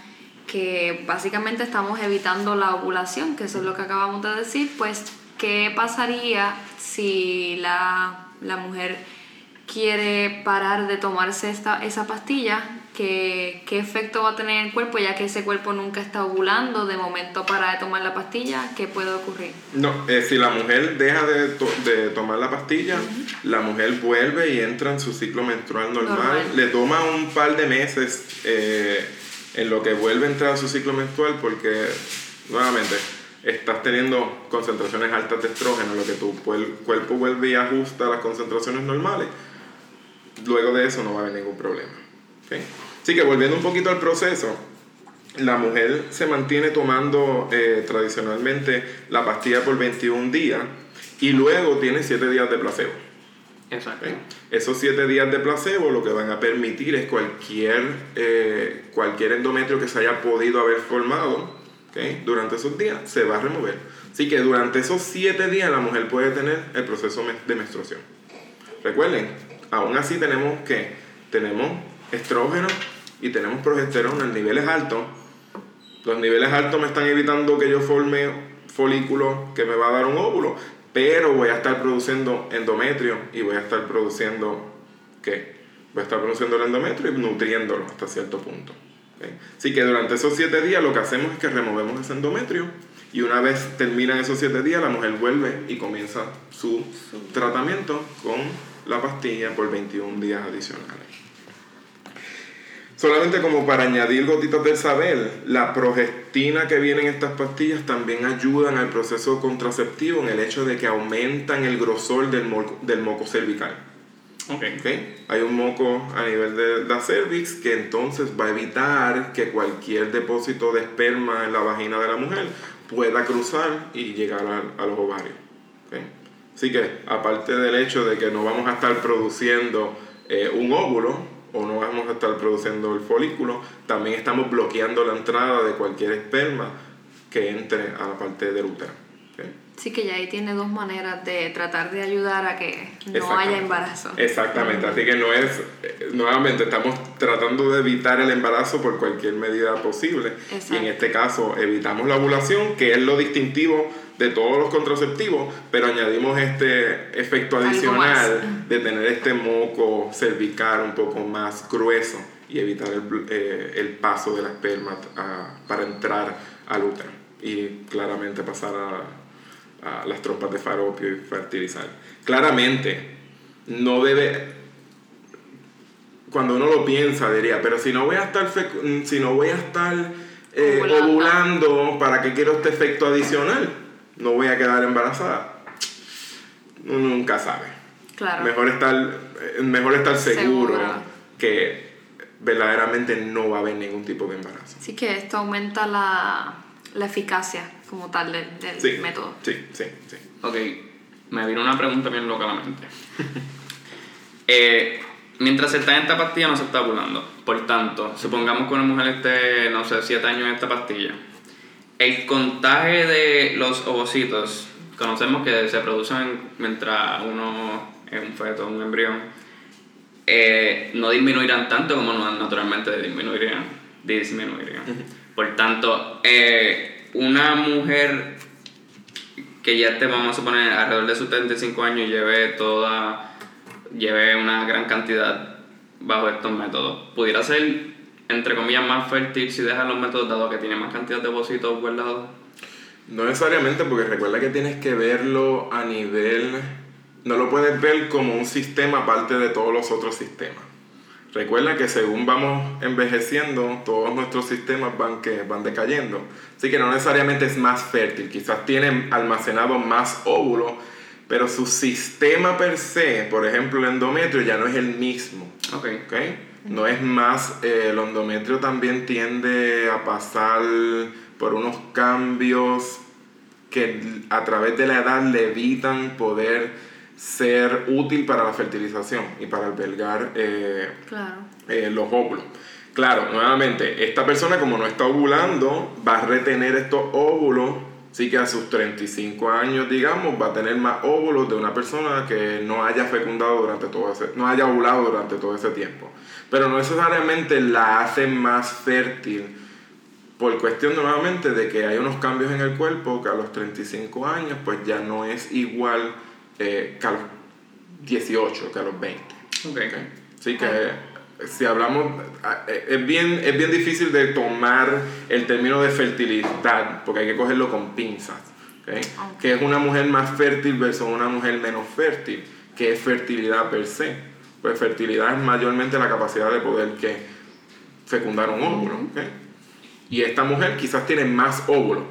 que básicamente estamos evitando la ovulación, que eso es lo que acabamos de decir, pues, ¿qué pasaría si la, la mujer quiere parar de tomarse esta, esa pastilla, ¿qué, ¿qué efecto va a tener en el cuerpo ya que ese cuerpo nunca está ovulando? De momento para de tomar la pastilla, ¿qué puede ocurrir? No, eh, si la mujer deja de, de tomar la pastilla, la mujer vuelve y entra en su ciclo menstrual normal. Le toma un par de meses eh, en lo que vuelve a entrar a su ciclo menstrual porque nuevamente, estás teniendo concentraciones altas de estrógeno, lo que tu cuerpo vuelve y ajusta a las concentraciones normales, luego de eso no va a haber ningún problema. Así que volviendo un poquito al proceso, la mujer se mantiene tomando eh, tradicionalmente la pastilla por 21 días y luego tiene 7 días de placebo. Exacto. Esos 7 días de placebo lo que van a permitir es cualquier, eh, cualquier endometrio que se haya podido haber formado durante esos días se va a remover. Así que durante esos 7 días la mujer puede tener el proceso de menstruación. Recuerden, aún así tenemos que tenemos estrógeno y tenemos progesterona en niveles altos. Los niveles altos me están evitando que yo forme folículo que me va a dar un óvulo, pero voy a estar produciendo endometrio y voy a estar produciendo ¿qué? Voy a estar produciendo el endometrio y nutriéndolo hasta cierto punto. Así que durante esos siete días lo que hacemos es que removemos ese endometrio y una vez terminan esos siete días la mujer vuelve y comienza su tratamiento con la pastilla por 21 días adicionales. Solamente como para añadir gotitas del saber, la progestina que viene en estas pastillas también ayudan al proceso contraceptivo en el hecho de que aumentan el grosor del, del moco cervical. Okay. Hay un moco a nivel de la cervix que entonces va a evitar que cualquier depósito de esperma en la vagina de la mujer pueda cruzar y llegar a, los ovarios. ¿okay? Así que, aparte del hecho de que no vamos a estar produciendo eh, un óvulo o no vamos a estar produciendo el folículo, también estamos bloqueando la entrada de cualquier esperma que entre a la parte del útero. Sí, que ya ahí tiene dos maneras de tratar de ayudar a que no haya embarazo. Exactamente, así que no es, eh, nuevamente estamos tratando de evitar el embarazo por cualquier medida posible. Y en este caso evitamos la ovulación, que es lo distintivo de todos los contraceptivos, pero añadimos este efecto adicional de tener este moco cervical un poco más grueso y evitar el, eh, el paso de la esperma para entrar al útero y claramente pasar a, a las trompas de faropio y fertilizar. Claramente, no debe, cuando uno lo piensa, diría, pero si no voy a estar, si no voy a estar eh, ovulando, ¿para qué quiero este efecto adicional? No voy a quedar embarazada. Uno nunca sabe. Claro. Mejor estar, eh, mejor estar seguro, que verdaderamente no va a haber ningún tipo de embarazo. Sí, que esto aumenta la, la eficacia como tal del, del método. Sí, sí, sí. Ok, me vino una pregunta bien loca a la mente. eh, mientras se está en esta pastilla no se está ovulando. Por tanto, supongamos que una mujer esté, no sé, 7 años en esta pastilla el contaje de los ovocitos, conocemos que se producen mientras uno es un feto, un embrión, eh, no disminuirán tanto como naturalmente disminuirían. disminuirían. Por tanto, eh, una mujer que ya te vamos a suponer alrededor de sus 35 años lleve toda lleve una gran cantidad bajo estos métodos pudiera ser entre comillas, más fértil si dejas los métodos dado que tiene más cantidad de ovocitos guardados? No necesariamente, porque recuerda que tienes que verlo a nivel. No lo puedes ver como un sistema aparte de todos los otros sistemas. Recuerda que según vamos envejeciendo, todos nuestros sistemas van, que, van decayendo. Así que no necesariamente es más fértil. Quizás tiene almacenado más óvulos, pero su sistema per se, por ejemplo el endometrio, ya no es el mismo. Ok. ¿Okay? No es más, eh, el endometrio también tiende a pasar por unos cambios que a través de la edad le evitan poder ser útil para la fertilización y para albergar eh, eh, los óvulos. Claro, nuevamente, esta persona como no está ovulando, va a retener estos óvulos Así que a sus 35 años, digamos, va a tener más óvulos de una persona que no haya fecundado durante todo ese, no haya ovulado durante todo ese tiempo. Pero no necesariamente la hace más fértil por cuestión nuevamente de que hay unos cambios en el cuerpo que a los 35 años pues ya no es igual eh, que a los 18, que a los 20. Okay. Así que si hablamos, eh, es bien, es bien difícil de tomar el término de fertilidad, porque hay que cogerlo con pinzas. ¿okay? Que es una mujer más fértil versus una mujer menos fértil, que es fertilidad per se. Pues fertilidad es mayormente la capacidad de poder que fecundar un óvulo. ¿okay? Y esta mujer quizás tiene más óvulos.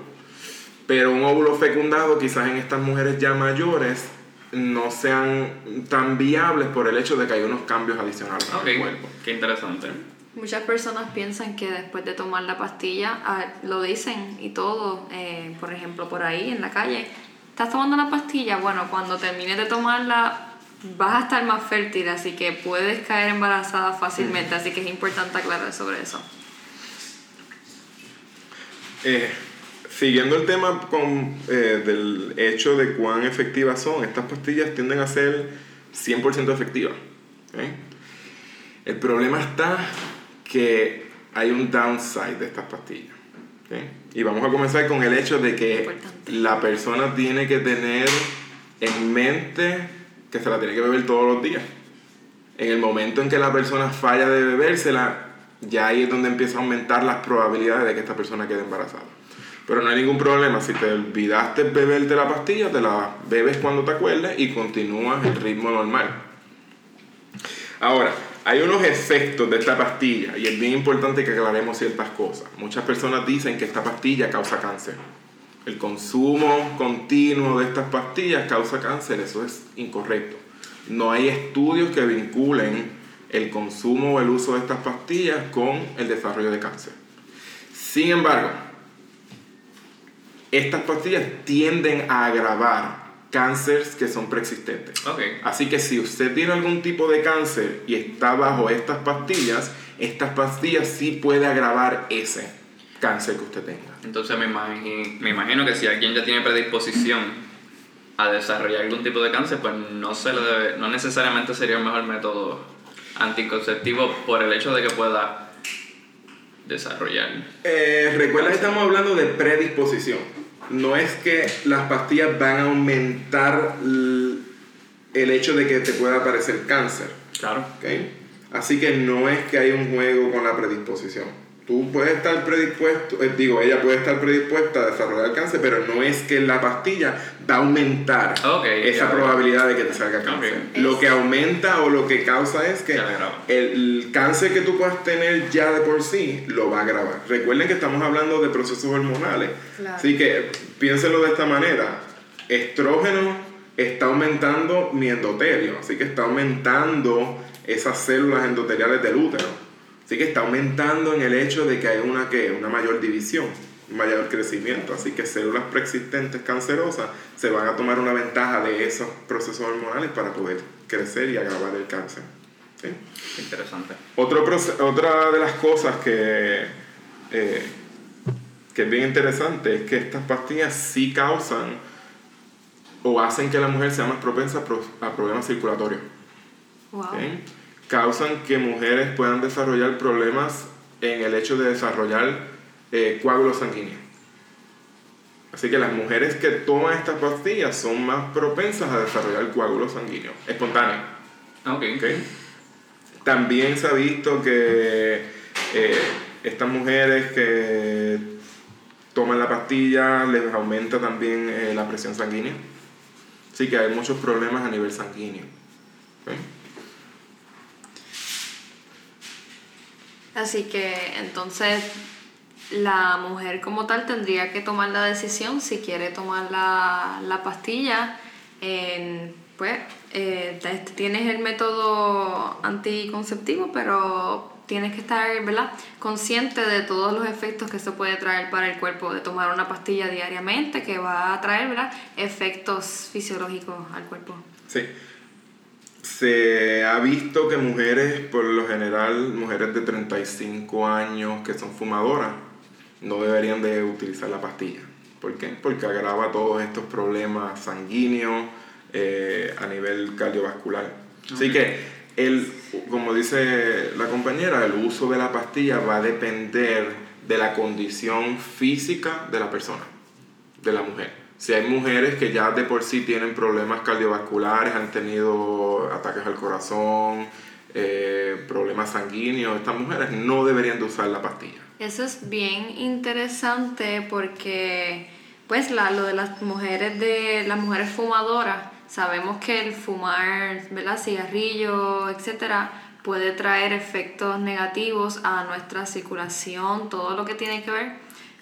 pero un óvulo fecundado quizás en estas mujeres ya mayores no sean tan viables por el hecho de que hay unos cambios adicionales en el cuerpo. Qué interesante. Muchas personas piensan que después de tomar la pastilla, ah, lo dicen y todo, eh, por ejemplo, por ahí en la calle, ¿estás tomando la pastilla? Bueno, cuando termines de tomarla vas a estar más fértil, así que puedes caer embarazada fácilmente, así que es importante aclarar sobre eso. Eh, siguiendo el tema con, eh, del hecho de cuán efectivas son, estas pastillas tienden a ser 100% efectivas. El problema está que hay un downside de estas pastillas. Y vamos a comenzar con el hecho de que la persona tiene que tener en mente que se la tiene que beber todos los días. En el momento en que la persona falla de bebérsela, ya ahí es donde empieza a aumentar las probabilidades de que esta persona quede embarazada. Pero no hay ningún problema, si te olvidaste beberte la pastilla, te la bebes cuando te acuerdes y continúas el ritmo normal. Ahora, hay unos efectos de esta pastilla y es bien importante que aclaremos ciertas cosas. Muchas personas dicen que esta pastilla causa cáncer. El consumo continuo de estas pastillas causa cáncer, eso es incorrecto. No hay estudios que vinculen el consumo o el uso de estas pastillas con el desarrollo de cáncer. Sin embargo, estas pastillas tienden a agravar cánceres que son preexistentes. Así que si usted tiene algún tipo de cáncer y está bajo estas pastillas, estas pastillas sí puede agravar ese cáncer que usted tenga. Entonces me imagino, me imagino que si alguien ya tiene predisposición a desarrollar algún tipo de cáncer, pues no, se le debe, no necesariamente sería el mejor método anticonceptivo por el hecho de que pueda desarrollar. Eh, recuerda que estamos hablando de predisposición. No es que las pastillas van a aumentar el hecho de que te pueda aparecer cáncer. Claro. ¿okay? Así que no es que hay un juego con la predisposición tú puedes estar predispuesto, eh, digo, ella puede estar predispuesta a desarrollar cáncer, pero no es que la pastilla va a aumentar esa probabilidad de que te salga cáncer. Lo que aumenta o lo que causa es que el, cáncer que tú puedas tener ya de por sí lo va a agravar. Recuerden que estamos hablando de procesos hormonales. Así que piénsenlo de esta manera. Estrógeno está aumentando mi endotelio, así que está aumentando esas células endoteliales del útero. Así que está aumentando en el hecho de que hay una, ¿qué? una mayor división, un mayor crecimiento. Así que células preexistentes cancerosas se van a tomar una ventaja de esos procesos hormonales para poder crecer y agravar el cáncer. Interesante. Otro, otra de las cosas que, eh, que es bien interesante es que estas pastillas sí causan o hacen que la mujer sea más propensa a problemas circulatorios. Wow causan que mujeres puedan desarrollar problemas en el hecho de desarrollar eh, coágulos sanguíneos. Así que las mujeres que toman estas pastillas son más propensas a desarrollar coágulos sanguíneos espontáneos. Ah, okay. También se ha visto que eh, estas mujeres que toman la pastilla les aumenta también eh, la presión sanguínea. Así que hay muchos problemas a nivel sanguíneo. Así que entonces la mujer como tal tendría que tomar la decisión si quiere tomar la, la pastilla. pues eh, tienes el método anticonceptivo, pero tienes que estar ¿verdad? consciente de todos los efectos que se puede traer para el cuerpo de tomar una pastilla diariamente que va a traer ¿verdad? efectos fisiológicos al cuerpo. Sí se ha visto que mujeres, por lo general, mujeres de 35 años que son fumadoras, no deberían de utilizar la pastilla. ¿Por qué? Porque agrava todos estos problemas sanguíneos eh, a nivel cardiovascular. Así que, el, como dice la compañera, el uso de la pastilla va a depender de la condición física de la persona, de la mujer. Si hay mujeres que ya de por sí tienen problemas cardiovasculares, han tenido ataques al corazón, eh, problemas sanguíneos, estas mujeres no deberían de usar la pastilla. Eso es bien interesante porque pues la, lo de las mujeres de las mujeres fumadoras, sabemos que el fumar, ¿verdad? cigarrillo, etcétera, puede traer efectos negativos a nuestra circulación, todo lo que tiene que ver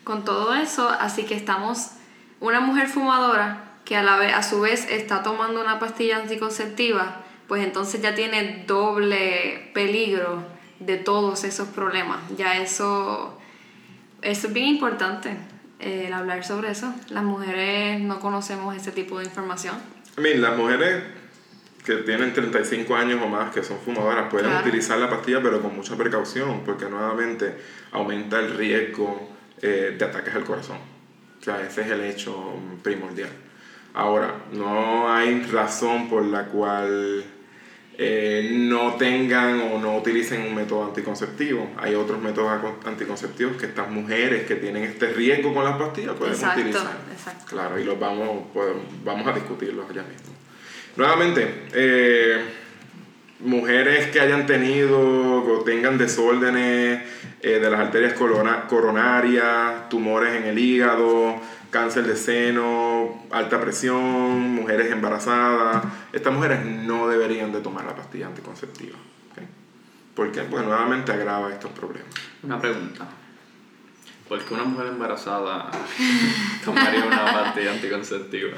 con todo eso, así que estamos una mujer fumadora que a, la vez, a su vez está tomando una pastilla anticonceptiva, pues entonces ya tiene doble peligro de todos esos problemas. Ya eso, eso es bien importante, el hablar sobre eso. Las mujeres no conocemos ese tipo de información. I mean, las mujeres que tienen 35 años o más, que son fumadoras, pueden utilizar la pastilla, pero con mucha precaución, porque nuevamente aumenta el riesgo eh, de ataques al corazón. Sea, ese es el hecho primordial. Ahora, no hay razón por la cual eh, no tengan o no utilicen un método anticonceptivo. Hay otros métodos anticonceptivos que estas mujeres que tienen este riesgo con las pastillas pueden utilizar. Exacto. Claro, y los vamos, pues, vamos a discutirlos allá mismo. Nuevamente, eh, mujeres que hayan tenido o tengan desórdenes eh, de las arterias coronarias, tumores en el hígado, cáncer de seno, alta presión, mujeres embarazadas. Estas mujeres no deberían de tomar la pastilla anticonceptiva. Porque pues nuevamente agrava estos problemas. Una pregunta. ¿Por qué una mujer embarazada tomaría una pastilla anticonceptiva?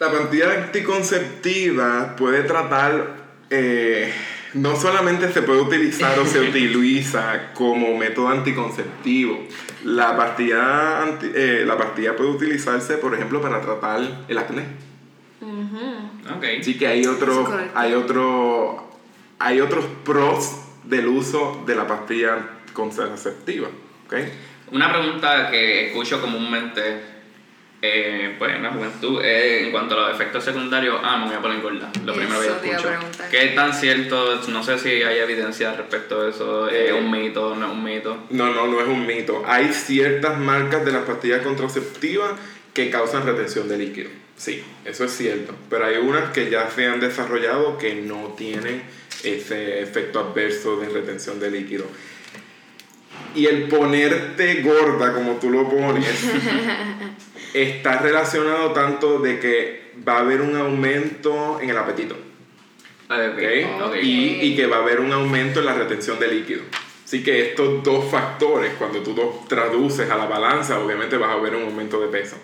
La pastilla anticonceptiva puede tratar eh, no solamente se puede utilizar o se utiliza como método anticonceptivo. La pastilla, eh, la pastilla puede utilizarse, por ejemplo, para tratar el acné. Sí que hay otro, hay otro, hay otros pros del uso de la pastilla contraceptiva. ¿okay? Una pregunta que escucho comúnmente eh, pues en la juventud, eh, en cuanto a los efectos secundarios, ah, me voy a poner gorda. Lo primero que yo escucho. ¿Qué tan cierto? No sé si hay evidencia respecto a eso. ¿Es un mito? ¿No es un mito? No, no, no es un mito. Hay ciertas marcas de las pastillas contraceptivas que causan retención de líquido. Sí, eso es cierto. Pero hay unas que ya se han desarrollado que no tienen ese efecto adverso de retención de líquido. Y el ponerte gorda como tú lo pones está relacionado tanto de que va a haber un aumento en el apetito. Okay. Y, y, que va a haber un aumento en la retención de líquido. Así que estos dos factores, cuando tú los traduces a la balanza, obviamente vas a ver un aumento de peso.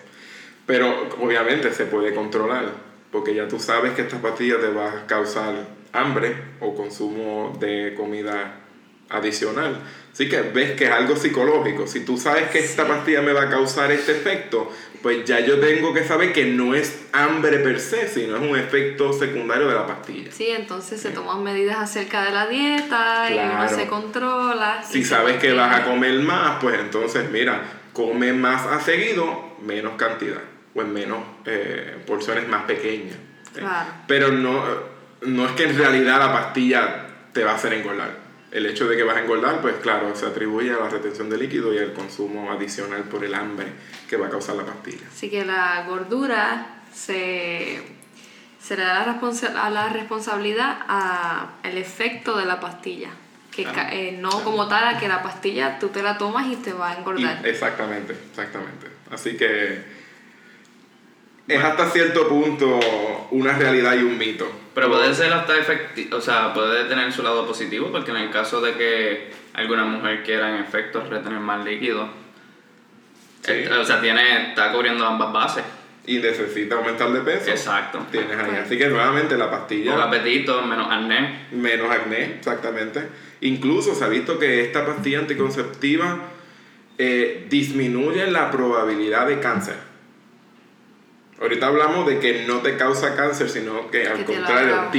Pero obviamente se puede controlar, porque ya tú sabes que esta pastilla te va a causar hambre o consumo de comida adicional. Así que ves que es algo psicológico. Si tú sabes que esta pastilla me va a causar este efecto, pues ya yo tengo que saber que no es hambre per se, sino es un efecto secundario de la pastilla. Sí, entonces se toman medidas acerca de la dieta y uno se controla. Si sabes que vas a comer más, pues entonces mira, come más a seguido, menos cantidad, o en menos eh, porciones más pequeñas. Claro. Pero no, no es que en realidad la pastilla te va a hacer engordar el hecho de que vas a engordar, pues claro, se atribuye a la retención de líquido y al consumo adicional por el hambre que va a causar la pastilla. Así que la gordura se, se le da la, a la responsabilidad al efecto de la pastilla. Que eh, no como tal a que la pastilla tú te la tomas y te va a engordar. exactamente, exactamente. Así que es hasta cierto punto una realidad y un mito. Pero puede ser hasta efectivo, o sea, puede tener su lado positivo, porque en el caso de que alguna mujer quiera en efecto retener más líquido, eh, o sea, tiene, está cubriendo ambas bases. Y necesita aumentar de peso. Exacto. Tienes ahí. Así que nuevamente la pastilla. Con apetito, menos acné. Menos acné, exactamente. Incluso se ha visto que esta pastilla anticonceptiva eh, disminuye la probabilidad de cáncer. Ahorita hablamos de que no te causa cáncer, sino que al contrario,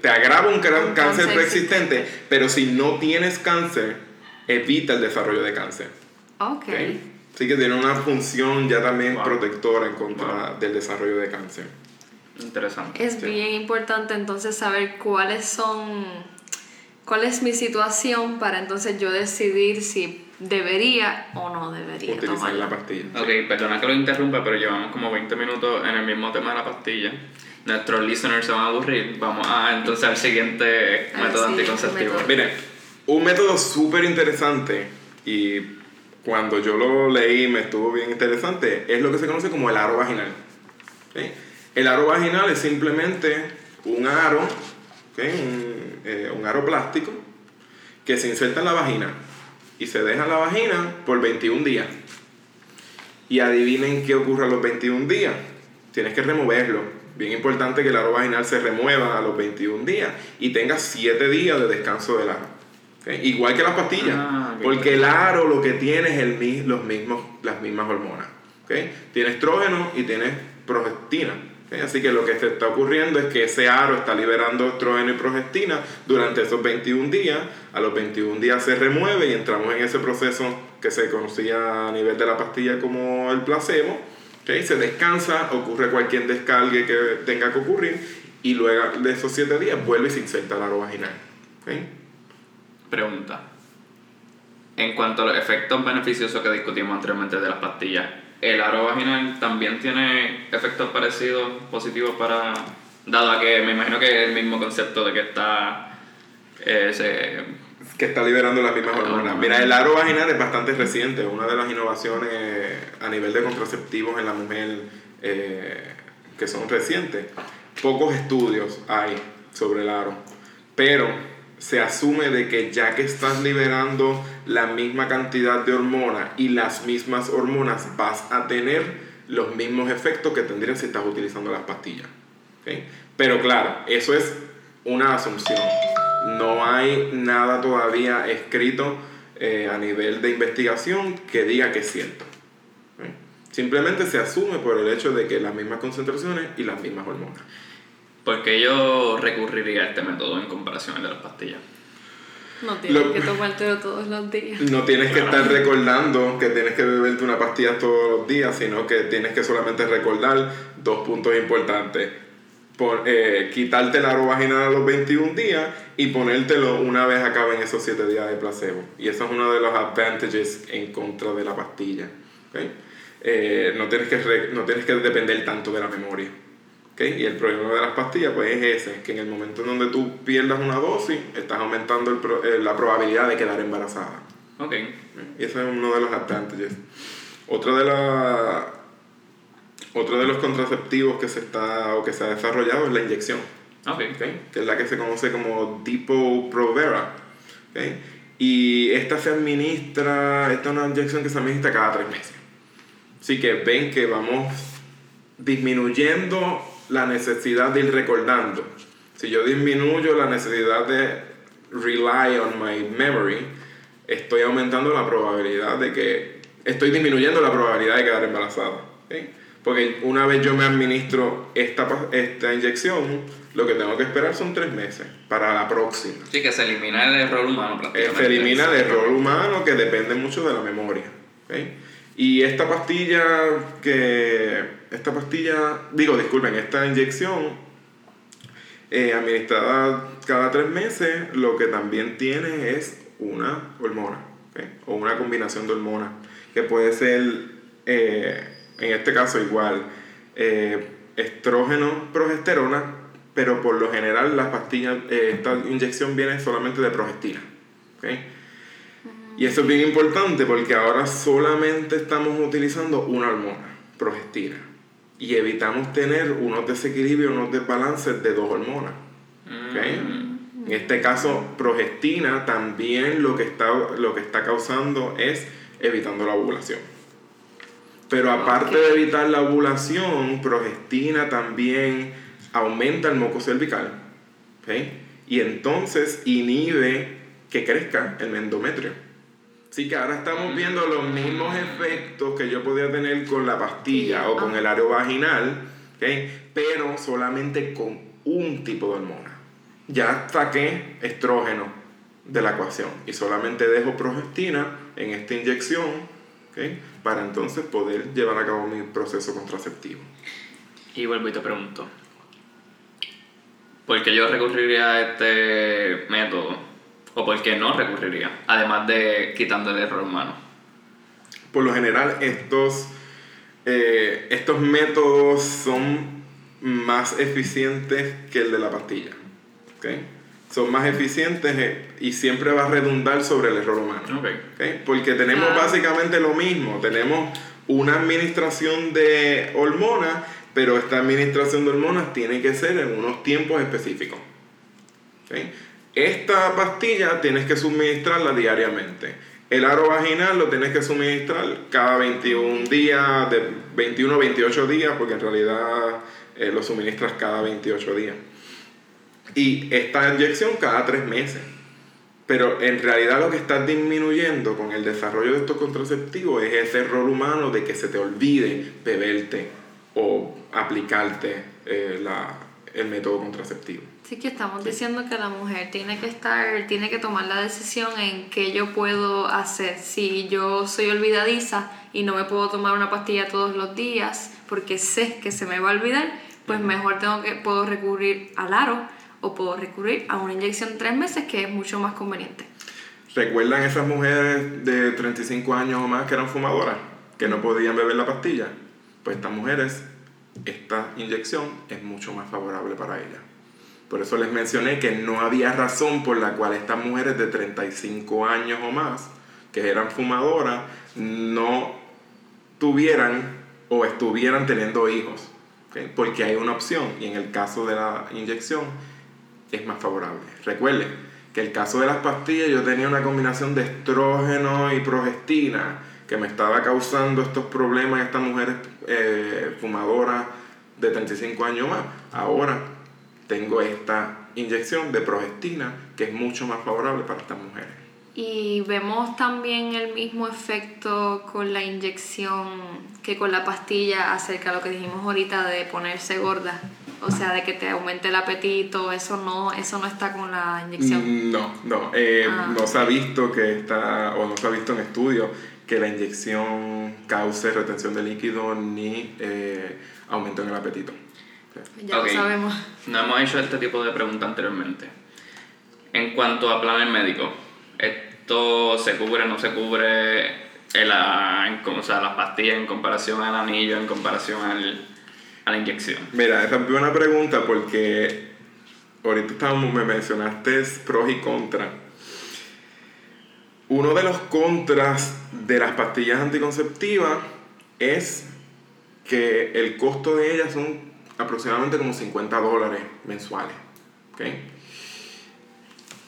te agrava un, cáncer, preexistente, pero si no tienes cáncer, evita el desarrollo de cáncer. Ok. Así que tiene una función ya también protectora en contra del desarrollo de cáncer. Interesante. Es bien importante entonces saber cuáles son, cuál es mi situación para entonces yo decidir si debería o no debería utilizar la pastilla. Ok, perdona que lo interrumpa, pero llevamos como 20 minutos en el mismo tema de la pastilla. Nuestros listeners se van a aburrir. Vamos a entonces al siguiente método anticonceptivo. Miren, un método súper interesante y cuando yo lo leí me estuvo bien interesante, es lo que se conoce como el aro vaginal. El aro vaginal es simplemente un aro, un, eh, un aro plástico que se inserta en la vagina y se deja la vagina por 21 días. Y adivinen qué ocurre a los 21 días. Tienes que removerlo. Bien importante que el aro vaginal se remueva a los 21 días y tenga 7 días de descanso del aro. Igual que las pastillas. Ah, porque el aro lo que tiene es el, los mismos, las mismas hormonas. Tiene estrógeno y tiene progestina. Así que lo que se está ocurriendo es que ese aro está liberando estrógeno y progestina durante esos 21 días. A los 21 días se remueve y entramos en ese proceso que se conocía a nivel de la pastilla como el placebo. Se descansa, ocurre cualquier descargue que tenga que ocurrir y luego de esos 7 días vuelve y se inserta el aro vaginal. Pregunta. En cuanto a los efectos beneficiosos que discutimos anteriormente de las pastillas, ¿el aro vaginal también tiene efectos parecidos, positivos para... Dado a que me imagino que es el mismo concepto de que está... Eh, que está liberando las mismas hormonas. Mira, el aro vaginal es bastante reciente, una de las innovaciones a nivel de contraceptivos en la mujer eh, que son recientes. Pocos estudios hay sobre el aro, pero se asume de que ya que estás liberando la misma cantidad de hormonas y las mismas hormonas vas a tener los mismos efectos que tendrían si estás utilizando las pastillas. Pero claro, eso es una asunción. No hay nada todavía escrito eh, a nivel de investigación que diga que es cierto. Simplemente se asume por el hecho de que las mismas concentraciones y las mismas hormonas. ¿Por qué yo recurriría a este método en comparación al de las pastillas? No tienes que tomártelo todos los días. No tienes que estar recordando que tienes que beberte una pastilla todos los días, sino que tienes que solamente recordar dos puntos importantes. Por, eh, quitarte el aro vaginal a los 21 días y ponértelo una vez acaben esos 7 días de placebo. Y eso es uno de los advantages en contra de la pastilla. Eh, no, tienes que no tienes que depender tanto de la memoria. Y el problema de las pastillas pues es ese, que en el momento en donde tú pierdas una dosis, estás aumentando el eh, la probabilidad de quedar embarazada. Okay. Y ese es uno de los advantages. Otro de, la, otro de los contraceptivos que se, está, o que se ha desarrollado es la inyección. Okay. Que es la que se conoce como Depo-Provera. Y esta se administra, esta es una inyección que se administra cada tres meses. Así que ven que vamos disminuyendo la necesidad de ir recordando. Si yo disminuyo la necesidad de rely on my memory, estoy aumentando la probabilidad de que, estoy disminuyendo la probabilidad de quedar embarazada. Porque una vez yo me administro esta, esta inyección, lo que tengo que esperar son tres meses para la próxima. Sí, que se elimina el error humano prácticamente. Se elimina el error humano que depende mucho de la memoria. Y esta pastilla que. Esta pastilla. Digo, disculpen, esta inyección eh, administrada cada tres meses, lo que también tiene es una hormona. O una combinación de hormonas. Que puede ser, eh, en este caso, igual. Eh, estrógeno, progesterona, pero por lo general las pastillas, esta inyección viene solamente de progestina. Y eso es bien importante porque ahora solamente estamos utilizando una hormona, progestina. Y evitamos tener unos desequilibrios, unos desbalances de dos hormonas. Mm. En este caso, progestina también lo que, está, lo que está causando es evitando la ovulación. Pero aparte de evitar la ovulación, progestina también aumenta el moco cervical. Y entonces inhibe que crezca el endometrio. Sí, que ahora estamos viendo los mismos efectos que yo podía tener con la pastilla o con el aro vaginal, pero solamente con un tipo de hormona. Ya saqué estrógeno de la ecuación y solamente dejo progestina en esta inyección para entonces poder llevar a cabo mi proceso contraceptivo. Y vuelvo y te pregunto, ¿por qué yo recurriría a este método ¿O por qué no recurriría? Además de quitando el error humano. Por lo general, estos, eh, estos métodos son más eficientes que el de la pastilla. ¿okay? Son más eficientes eh, y siempre va a redundar sobre el error humano. Okay. Porque tenemos ah. básicamente lo mismo. Tenemos una administración de hormonas, pero esta administración de hormonas tiene que ser en unos tiempos específicos. ¿okay? Esta pastilla tienes que suministrarla diariamente. El aro vaginal lo tienes que suministrar cada 21 días, de 21 a 28 días, porque en realidad eh, lo suministras cada 28 días. Y esta inyección cada 3 meses. Pero en realidad lo que estás disminuyendo con el desarrollo de estos contraceptivos es ese error humano de que se te olvide beberte o aplicarte eh, la, el método contraceptivo. Que estamos diciendo que la mujer tiene que estar, tiene que tomar la decisión en qué yo puedo hacer. Si yo soy olvidadiza y no me puedo tomar una pastilla todos los días porque sé que se me va a olvidar, pues mejor tengo que puedo recurrir al aro o puedo recurrir a una inyección tres meses que es mucho más conveniente. ¿Recuerdan esas mujeres de 35 años o más que eran fumadoras, que no podían beber la pastilla? Pues estas mujeres, esta inyección es mucho más favorable para ellas. Por eso les mencioné que no había razón por la cual estas mujeres de 35 años o más, que eran fumadoras, no tuvieran o estuvieran teniendo hijos. Porque hay una opción y en el caso de la inyección es más favorable. Recuerden que el caso de las pastillas yo tenía una combinación de estrógeno y progestina que me estaba causando estos problemas estas mujeres eh, fumadoras de 35 años más. Ahora tengo esta inyección de progestina que es mucho más favorable para estas mujeres. Y vemos también el mismo efecto con la inyección que con la pastilla acerca de lo que dijimos ahorita de ponerse gorda. O sea, de que te aumente el apetito, eso no, eso no está con la inyección. Mm, no, no. Eh, ah. No se ha visto que está, o no se ha visto en estudios que la inyección cause retención de líquido ni eh, aumento en el apetito. Ya lo sabemos. No hemos hecho este tipo de preguntas anteriormente. En cuanto a planes médicos, ¿esto se cubre, no se cubre? El, o sea, las pastillas en comparación al anillo, en comparación al, a la inyección? Mira, esa es buena pregunta porque ahorita estábamos, me mencionaste pros y contras. Uno de los contras de las pastillas anticonceptivas es que el costo de ellas son aproximadamente como 50 dólares mensuales. ¿okay?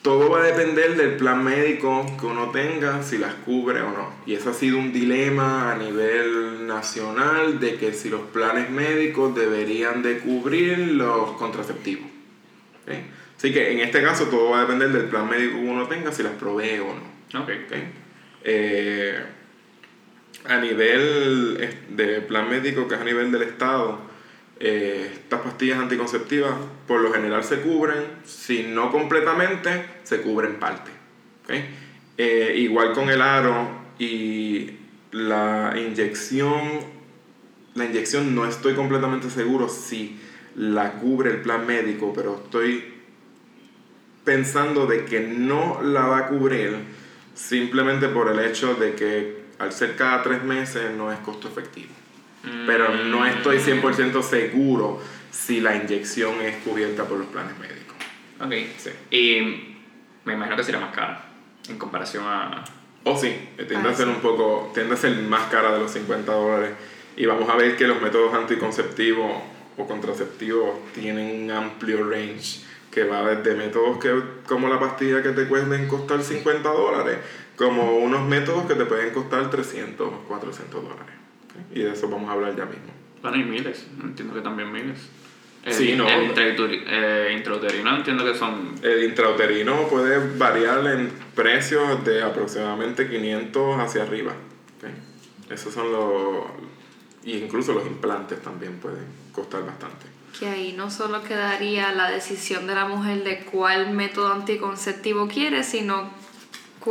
todo va a depender del plan médico que uno tenga, si las cubre o no. Y eso ha sido un dilema a nivel nacional de que si los planes médicos deberían de cubrir los contraceptivos. Así que en este caso todo va a depender del plan médico que uno tenga, si las provee o no. Okay. Eh, a nivel de plan médico, que es a nivel del Estado, eh, estas pastillas anticonceptivas por lo general se cubren, si no completamente, se cubren parte. Eh, igual con el aro y la inyección, la inyección no estoy completamente seguro si la cubre el plan médico, pero estoy pensando de que no la va a cubrir simplemente por el hecho de que al ser cada tres meses no es costo efectivo pero no estoy 100% seguro si la inyección es cubierta por los planes médicos. Ok, sí. Y me imagino que sería más cara en comparación a... Oh, sí, tiende a ser un poco, tiende a ser más cara de los 50 dólares. Y vamos a ver que los métodos anticonceptivos o contraceptivos tienen un amplio range que va desde métodos que, como la pastilla que te pueden costar 50 dólares, como unos métodos que te pueden costar 300 o 400 dólares. Y de eso vamos a hablar ya mismo. Bueno, y miles, entiendo que también miles. sí, no. El eh, intrauterino entiendo que son... El intrauterino puede variar en precios de aproximadamente 500 hacia arriba. Esos son los... Y incluso los implantes también pueden costar bastante. Que ahí no solo quedaría la decisión de la mujer de cuál método anticonceptivo quiere, sino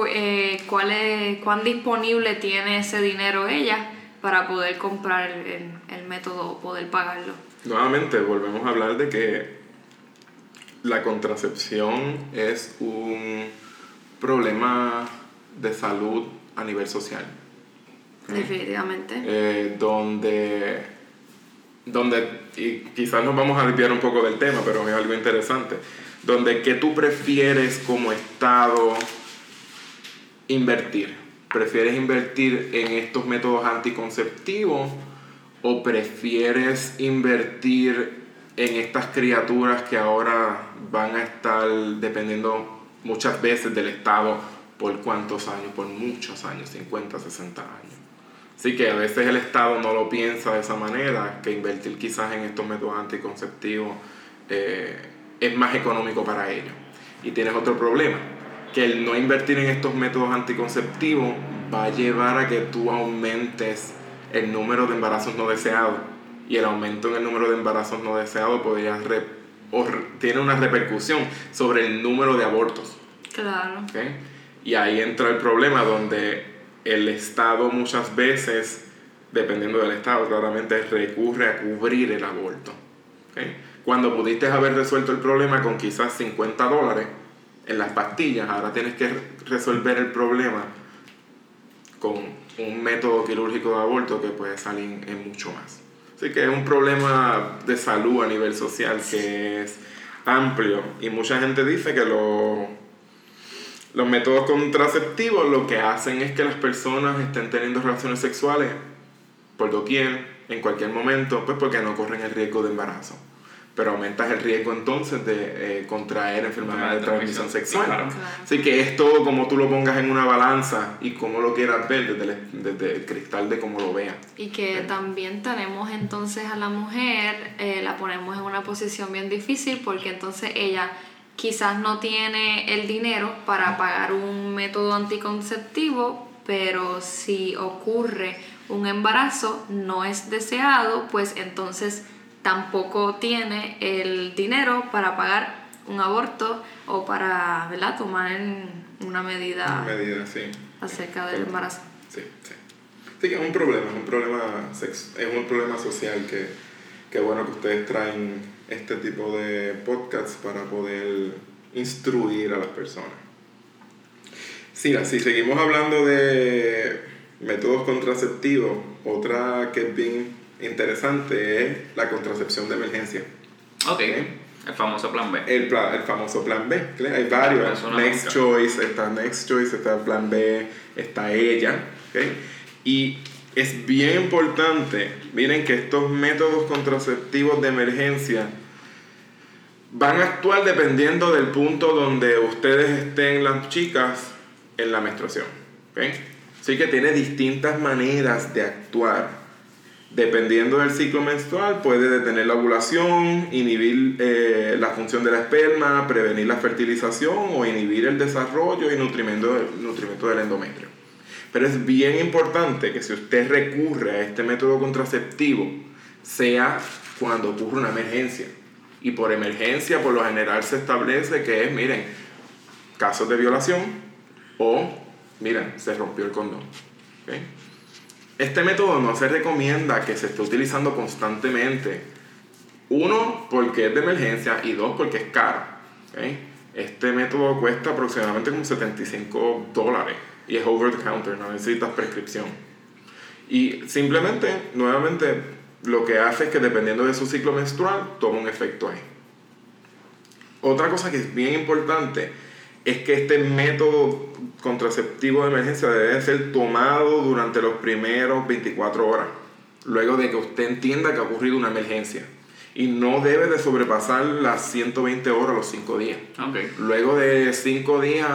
eh, cuál es, cuán disponible tiene ese dinero ella para poder comprar el, el, método o poder pagarlo. Nuevamente, volvemos a hablar de que la contracepción es un problema de salud a nivel social. Definitivamente. Eh, donde, donde, y quizás nos vamos a desviar un poco del tema, pero es algo interesante, donde que tú prefieres como Estado invertir ¿Prefieres invertir en estos métodos anticonceptivos o prefieres invertir en estas criaturas que ahora van a estar dependiendo muchas veces del Estado por cuántos años, por muchos años, 50, 60 años. Así que a veces el Estado no lo piensa de esa manera, que invertir quizás en estos métodos anticonceptivos eh, es más económico para ellos. Y tienes otro problema, que el no invertir en estos métodos anticonceptivos va a llevar a que tú aumentes el número de embarazos no deseados. Y el aumento en el número de embarazos no deseados podría tiene una repercusión sobre el número de abortos. Claro. Y ahí entra el problema donde el Estado muchas veces, dependiendo del Estado, claramente recurre a cubrir el aborto. Cuando pudiste haber resuelto el problema con quizás 50 dólares en las pastillas, ahora tienes que resolver el problema con un método quirúrgico de aborto que puede salir en mucho más. Así que es un problema de salud a nivel social que es amplio y mucha gente dice que los los métodos contraceptivos lo que hacen es que las personas estén teniendo relaciones sexuales por doquier, en cualquier momento, pues porque no corren el riesgo de embarazo. Pero aumentas el riesgo entonces de eh, contraer enfermedades de transmisión sexual. Así que es todo como tú lo pongas en una balanza y como lo quieras ver desde el, desde el cristal de cómo lo veas. Y que también tenemos entonces a la mujer, eh, la ponemos en una posición bien difícil porque entonces ella quizás no tiene el dinero para pagar un método anticonceptivo, pero si ocurre un embarazo no es deseado, pues entonces tampoco tiene el dinero para pagar un aborto o para ¿verdad? tomar una medida, medida sí. acerca del embarazo. Sí, sí. Sí, que es un problema, es un problema, es un problema social que, que bueno que ustedes traen este tipo de podcasts para poder instruir a las personas. Sí, si seguimos hablando de métodos contraceptivos, otra que es bien interesante es la contracepción de emergencia. Ok. El famoso plan B. El, el famoso plan B. Hay varios. Next Choice, está Next Choice, está Plan B, está ella. ¿okay? Y es bien importante, miren que estos métodos contraceptivos de emergencia van a actuar dependiendo del punto donde ustedes estén las chicas en la menstruación. ¿okay? Así que tiene distintas maneras de actuar. Dependiendo del ciclo menstrual, puede detener la ovulación, inhibir eh, la función de la esperma, prevenir la fertilización o inhibir el desarrollo y nutrimiento, del endometrio. Pero es bien importante que si usted recurre a este método contraceptivo, sea cuando ocurre una emergencia. Y por emergencia, por lo general, se establece que es, miren, casos de violación o, miren, se rompió el condón. Este método no se recomienda que se esté utilizando constantemente. Uno, porque es de emergencia y dos, porque es caro. Este método cuesta aproximadamente como 75 dólares y es over the counter, no necesitas prescripción. Y simplemente, nuevamente, lo que hace es que dependiendo de su ciclo menstrual, toma un efecto ahí. Otra cosa que es bien importante es que este método contraceptivo de emergencia debe ser tomado durante los primeros 24 horas, luego de que usted entienda que ha ocurrido una emergencia. Y no debe de sobrepasar las 120 horas los 5 días. Luego de 5 días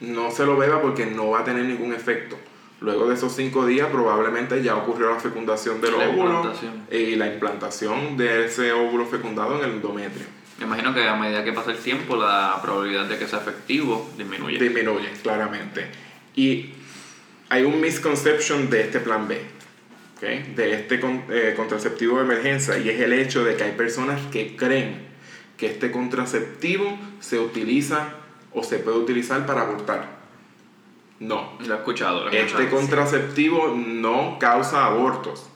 no se lo beba porque no va a tener ningún efecto. Luego de esos 5 días probablemente ya ocurrió la fecundación del óvulo y la implantación de ese óvulo fecundado en el endometrio. Me imagino que a medida que pasa el tiempo la probabilidad de que sea efectivo disminuye. Disminuye, claramente. Y hay un misconception de este plan B, ¿okay? de este eh, contraceptivo de emergencia, y es el hecho de que hay personas que creen que este contraceptivo se utiliza o se puede utilizar para abortar. No. Lo he escuchado. este contraceptivo no causa abortos.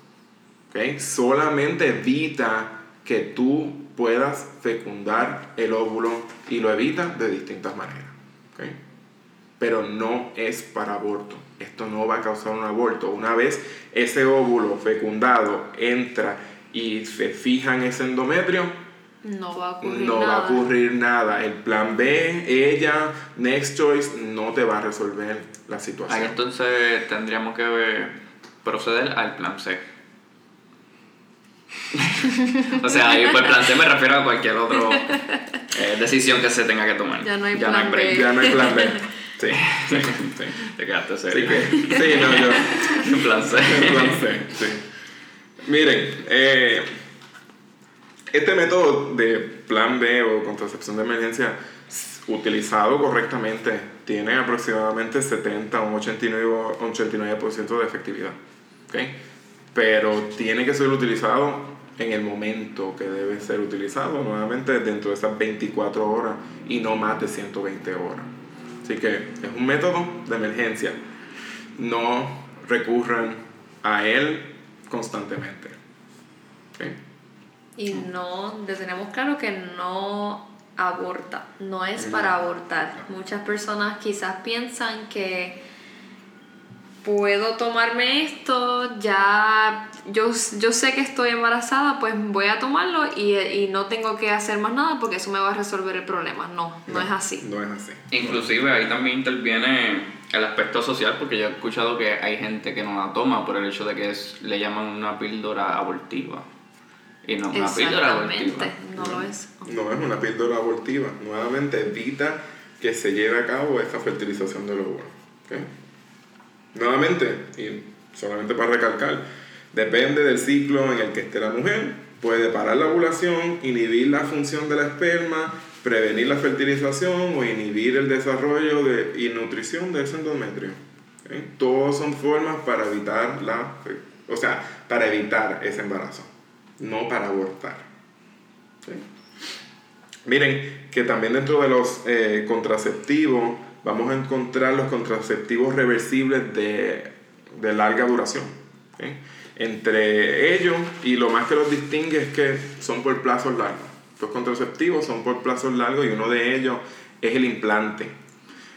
¿okay? Solamente evita que tú puedas fecundar el óvulo y lo evita de distintas maneras. ¿okay? Pero no es para aborto. Esto no va a causar un aborto. Una vez ese óvulo fecundado entra y se fija en ese endometrio, no va a ocurrir no nada. va a ocurrir nada. El plan B, ella, Next Choice, no te va a resolver la situación. Ahí entonces tendríamos que proceder al plan C. o sea, ahí por plan C me refiero a cualquier otra eh, decisión que se tenga que tomar. Ya no hay plan B. Ya no hay plan B. Sí, sí, sí. Te quedaste serio. Sí, que, sí, no, yo. en plan C. En plan C, sí. Miren, eh, este método de plan B o contracepción de emergencia utilizado correctamente tiene aproximadamente 70 o un 89, o 89% de efectividad. ¿ok? Pero tiene que ser utilizado en el momento que debe ser utilizado, nuevamente dentro de esas 24 horas y no más de 120 horas. Así que es un método de emergencia. No recurran a él constantemente. ¿ok? Y no, tenemos claro que no aborta, no es para abortar. Muchas personas quizás piensan que puedo tomarme esto, ya yo, yo sé que estoy embarazada, pues voy a tomarlo y, y no tengo que hacer más nada porque eso me va a resolver el problema. No, no, es así. No es así. Inclusive ahí también interviene el aspecto social porque yo he escuchado que hay gente que no la toma por el hecho de que es, le llaman una píldora abortiva. Y no es una píldora abortiva. No lo es. No es una píldora abortiva. Nuevamente evita que se lleve a cabo esta fertilización del óvulo. ¿ok? Nuevamente, y solamente para recalcar, depende del ciclo en el que esté la mujer, puede parar la ovulación, inhibir la función de la esperma, prevenir la fertilización o inhibir el desarrollo de, y nutrición del endometrio. ¿ok? Todos son formas para evitar la, o sea, para evitar ese embarazo, no para abortar. ¿ok? Miren que también dentro de los eh, contraceptivos vamos a encontrar los contraceptivos reversibles de, de larga duración. Entre ellos, y lo más que los distingue es que son por plazos largos. Los contraceptivos son por plazos largos y uno de ellos es el implante.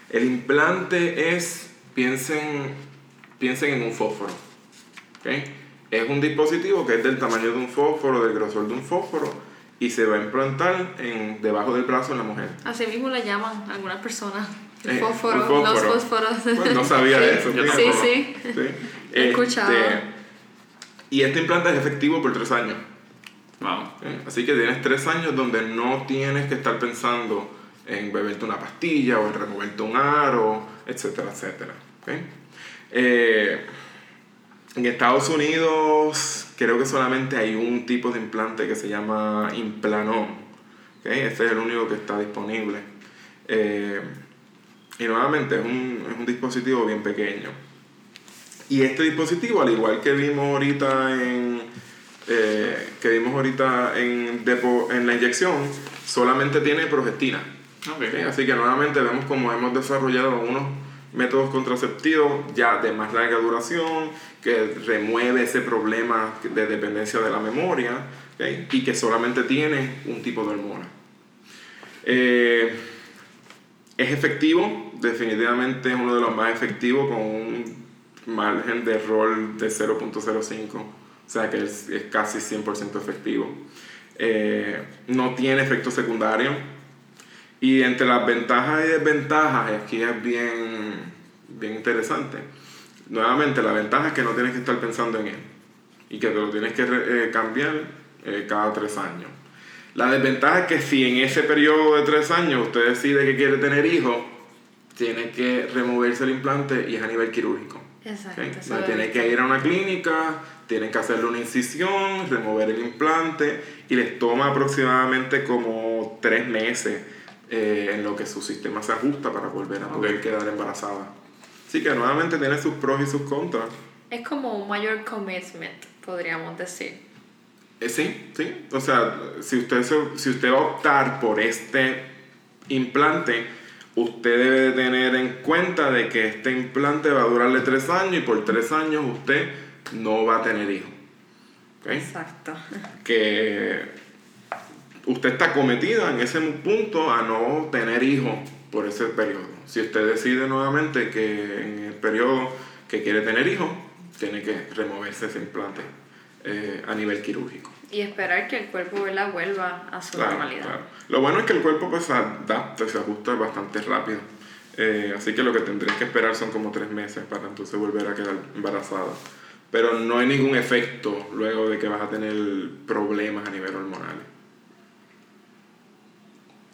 El implante es, piensen, piensen en un fósforo. Es un dispositivo que es del tamaño de un fósforo, del grosor de un fósforo, y se va a implantar en, debajo del brazo de la mujer. Así mismo le llaman algunas personas. El Eh, fósforo, un fósforo. los fósforos. Pues no sabía de eso. yo Sí, sí. Sí. He escuchado. y este implante es efectivo por tres años. Vamos. ¿eh? Así que tienes tres años donde no tienes que estar pensando en beberte una pastilla o en removerte un aro, etcétera, etcétera. ¿ok? Eh, en Estados Unidos creo que solamente hay un tipo de implante que se llama Implanon. ¿ok? Este es el único que está disponible. Eh, y nuevamente es un, es un dispositivo bien pequeño. Y este dispositivo, al igual que vimos ahorita en, eh, que vimos ahorita en, depo- en la inyección, solamente tiene progestina. Así que nuevamente vemos como hemos desarrollado unos métodos contraceptivos ya de más larga duración, que remueve ese problema de dependencia de la memoria y que solamente tiene un tipo de hormona. Eh, es efectivo, definitivamente es uno de los más efectivos con un margen de error de 0.05, o sea que es, es casi 100% efectivo. Eh, no tiene efectos secundarios y entre las ventajas y desventajas, aquí es bien, bien interesante, nuevamente la ventaja es que no tienes que estar pensando en él y que te lo tienes que eh, cambiar eh, cada tres años. La desventaja es que si en ese periodo de tres años usted decide que quiere tener hijos, tiene que removerse el implante y es a nivel quirúrgico. Exacto. ¿ok? eso No lo he tiene que ir a una clínica, tienen que hacerle una incisión, remover el implante y les toma aproximadamente como tres meses eh, en lo que su sistema se ajusta para volver a poder Ok. quedar embarazada. Así que nuevamente tiene sus pros y sus contras. Es como un mayor commitment, podríamos decir. Eh, sí, sí. O sea, si usted, se- si usted va a optar por este implante, usted debe de tener en cuenta de que este implante va a durarle tres años y por tres años usted no va a tener hijos. Exacto. Que usted está cometida en ese punto a no tener hijos por ese periodo. Si usted decide nuevamente que en el periodo que quiere tener hijos, tiene que removerse ese implante eh, a nivel quirúrgico. Y esperar que el cuerpo ¿verdad? vuelva a su Claro, normalidad. claro. Lo bueno es que el cuerpo pues se adapta, se ajusta bastante rápido. Eh, así que lo que tendrías que esperar son como tres meses para entonces volver a quedar embarazada. Pero no hay ningún efecto luego de que vas a tener problemas a nivel hormonal.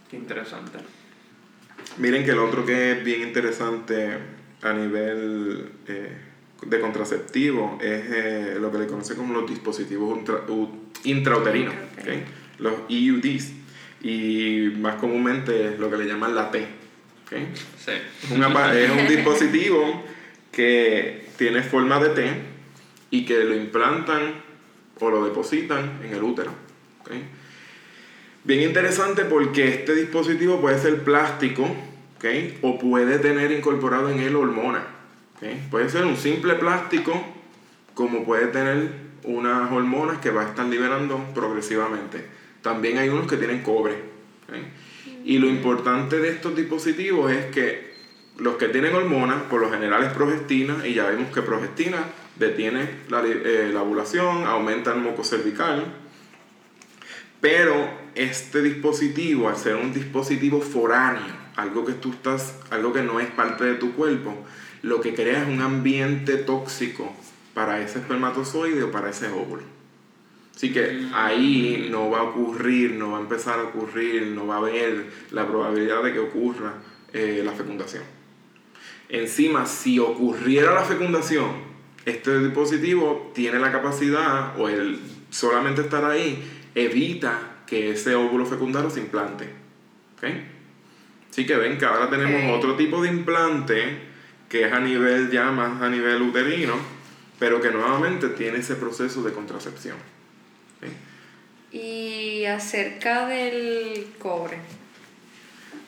Qué interesante. Miren que el otro que es bien interesante a nivel eh, de contraceptivo es eh, lo que le conoce como los dispositivos intrauterinos, los EUDs, y más comúnmente lo que le llaman la T. Sí. es un dispositivo que tiene forma de T y que lo implantan o lo depositan en el útero. Bien interesante porque este dispositivo puede ser plástico o puede tener incorporado en él hormonas. Puede ser un simple plástico como puede tener unas hormonas que va a estar liberando progresivamente. También hay unos que tienen cobre. Y lo importante de estos dispositivos es que los que tienen hormonas, por lo general es progestina, y ya vimos que progestina detiene la, eh, la ovulación, aumenta el moco cervical, pero este dispositivo, al ser un dispositivo foráneo, algo que tú estás, algo que no es parte de tu cuerpo, lo que crea es un ambiente tóxico para ese espermatozoide o para ese óvulo. Así que ahí no va a ocurrir, no va a empezar a ocurrir, no va a haber la probabilidad de que ocurra eh, la fecundación. Encima, si ocurriera la fecundación, este dispositivo tiene la capacidad, o el solamente estar ahí, evita que ese óvulo fecundado se implante. ¿Okay? Así que ven que ahora tenemos otro tipo de implante que es a nivel ya más a nivel uterino, pero que nuevamente tiene ese proceso de contracepción. Y acerca del cobre.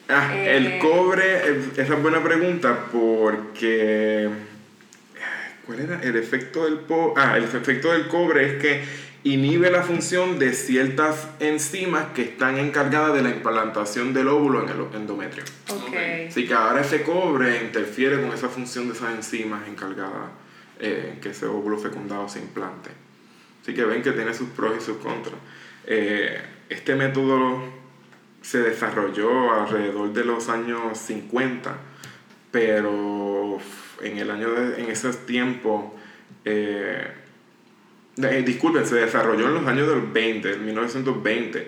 Ah, el eh, cobre, esa es buena pregunta porque... ¿Cuál era? El efecto del, ah, el efecto del cobre es que inhibe la función de ciertas enzimas que están encargadas de la implantación del óvulo en el endometrio. Okay. Así que ahora ese cobre interfiere con esa función de esas enzimas encargadas eh, que ese óvulo fecundado se implante. Así que ven que tiene sus pros y sus contras. Eh, este método se desarrolló alrededor de los años 50, pero en el año de, en ese tiempo eh, eh, disculpen, se desarrolló en los años del 20, 1920,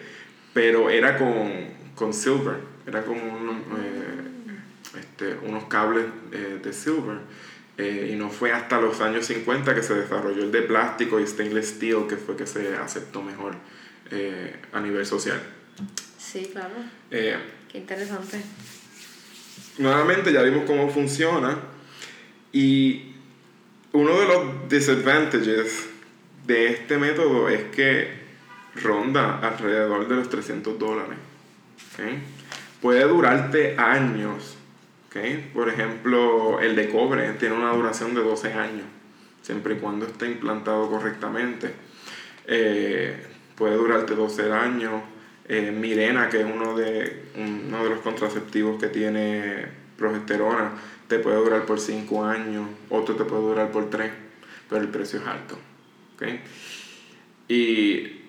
pero era con, con silver, era con eh, este, unos cables eh, de silver. y no fue hasta los años 50 que se desarrolló el de plástico y stainless steel, que fue que se aceptó mejor a nivel social. Sí, claro. Qué interesante. Nuevamente ya vimos cómo funciona y uno de los disadvantages de este método es que ronda alrededor de los 300 dólares. Puede durarte años. Por ejemplo, el de cobre tiene una duración de 12 años, siempre y cuando esté implantado correctamente. Eh, puede durarte 12 años. Eh, Mirena, que es uno de, uno de los contraceptivos que tiene progesterona, te puede durar por 5 años, otro te puede durar por 3, pero el precio es alto. Y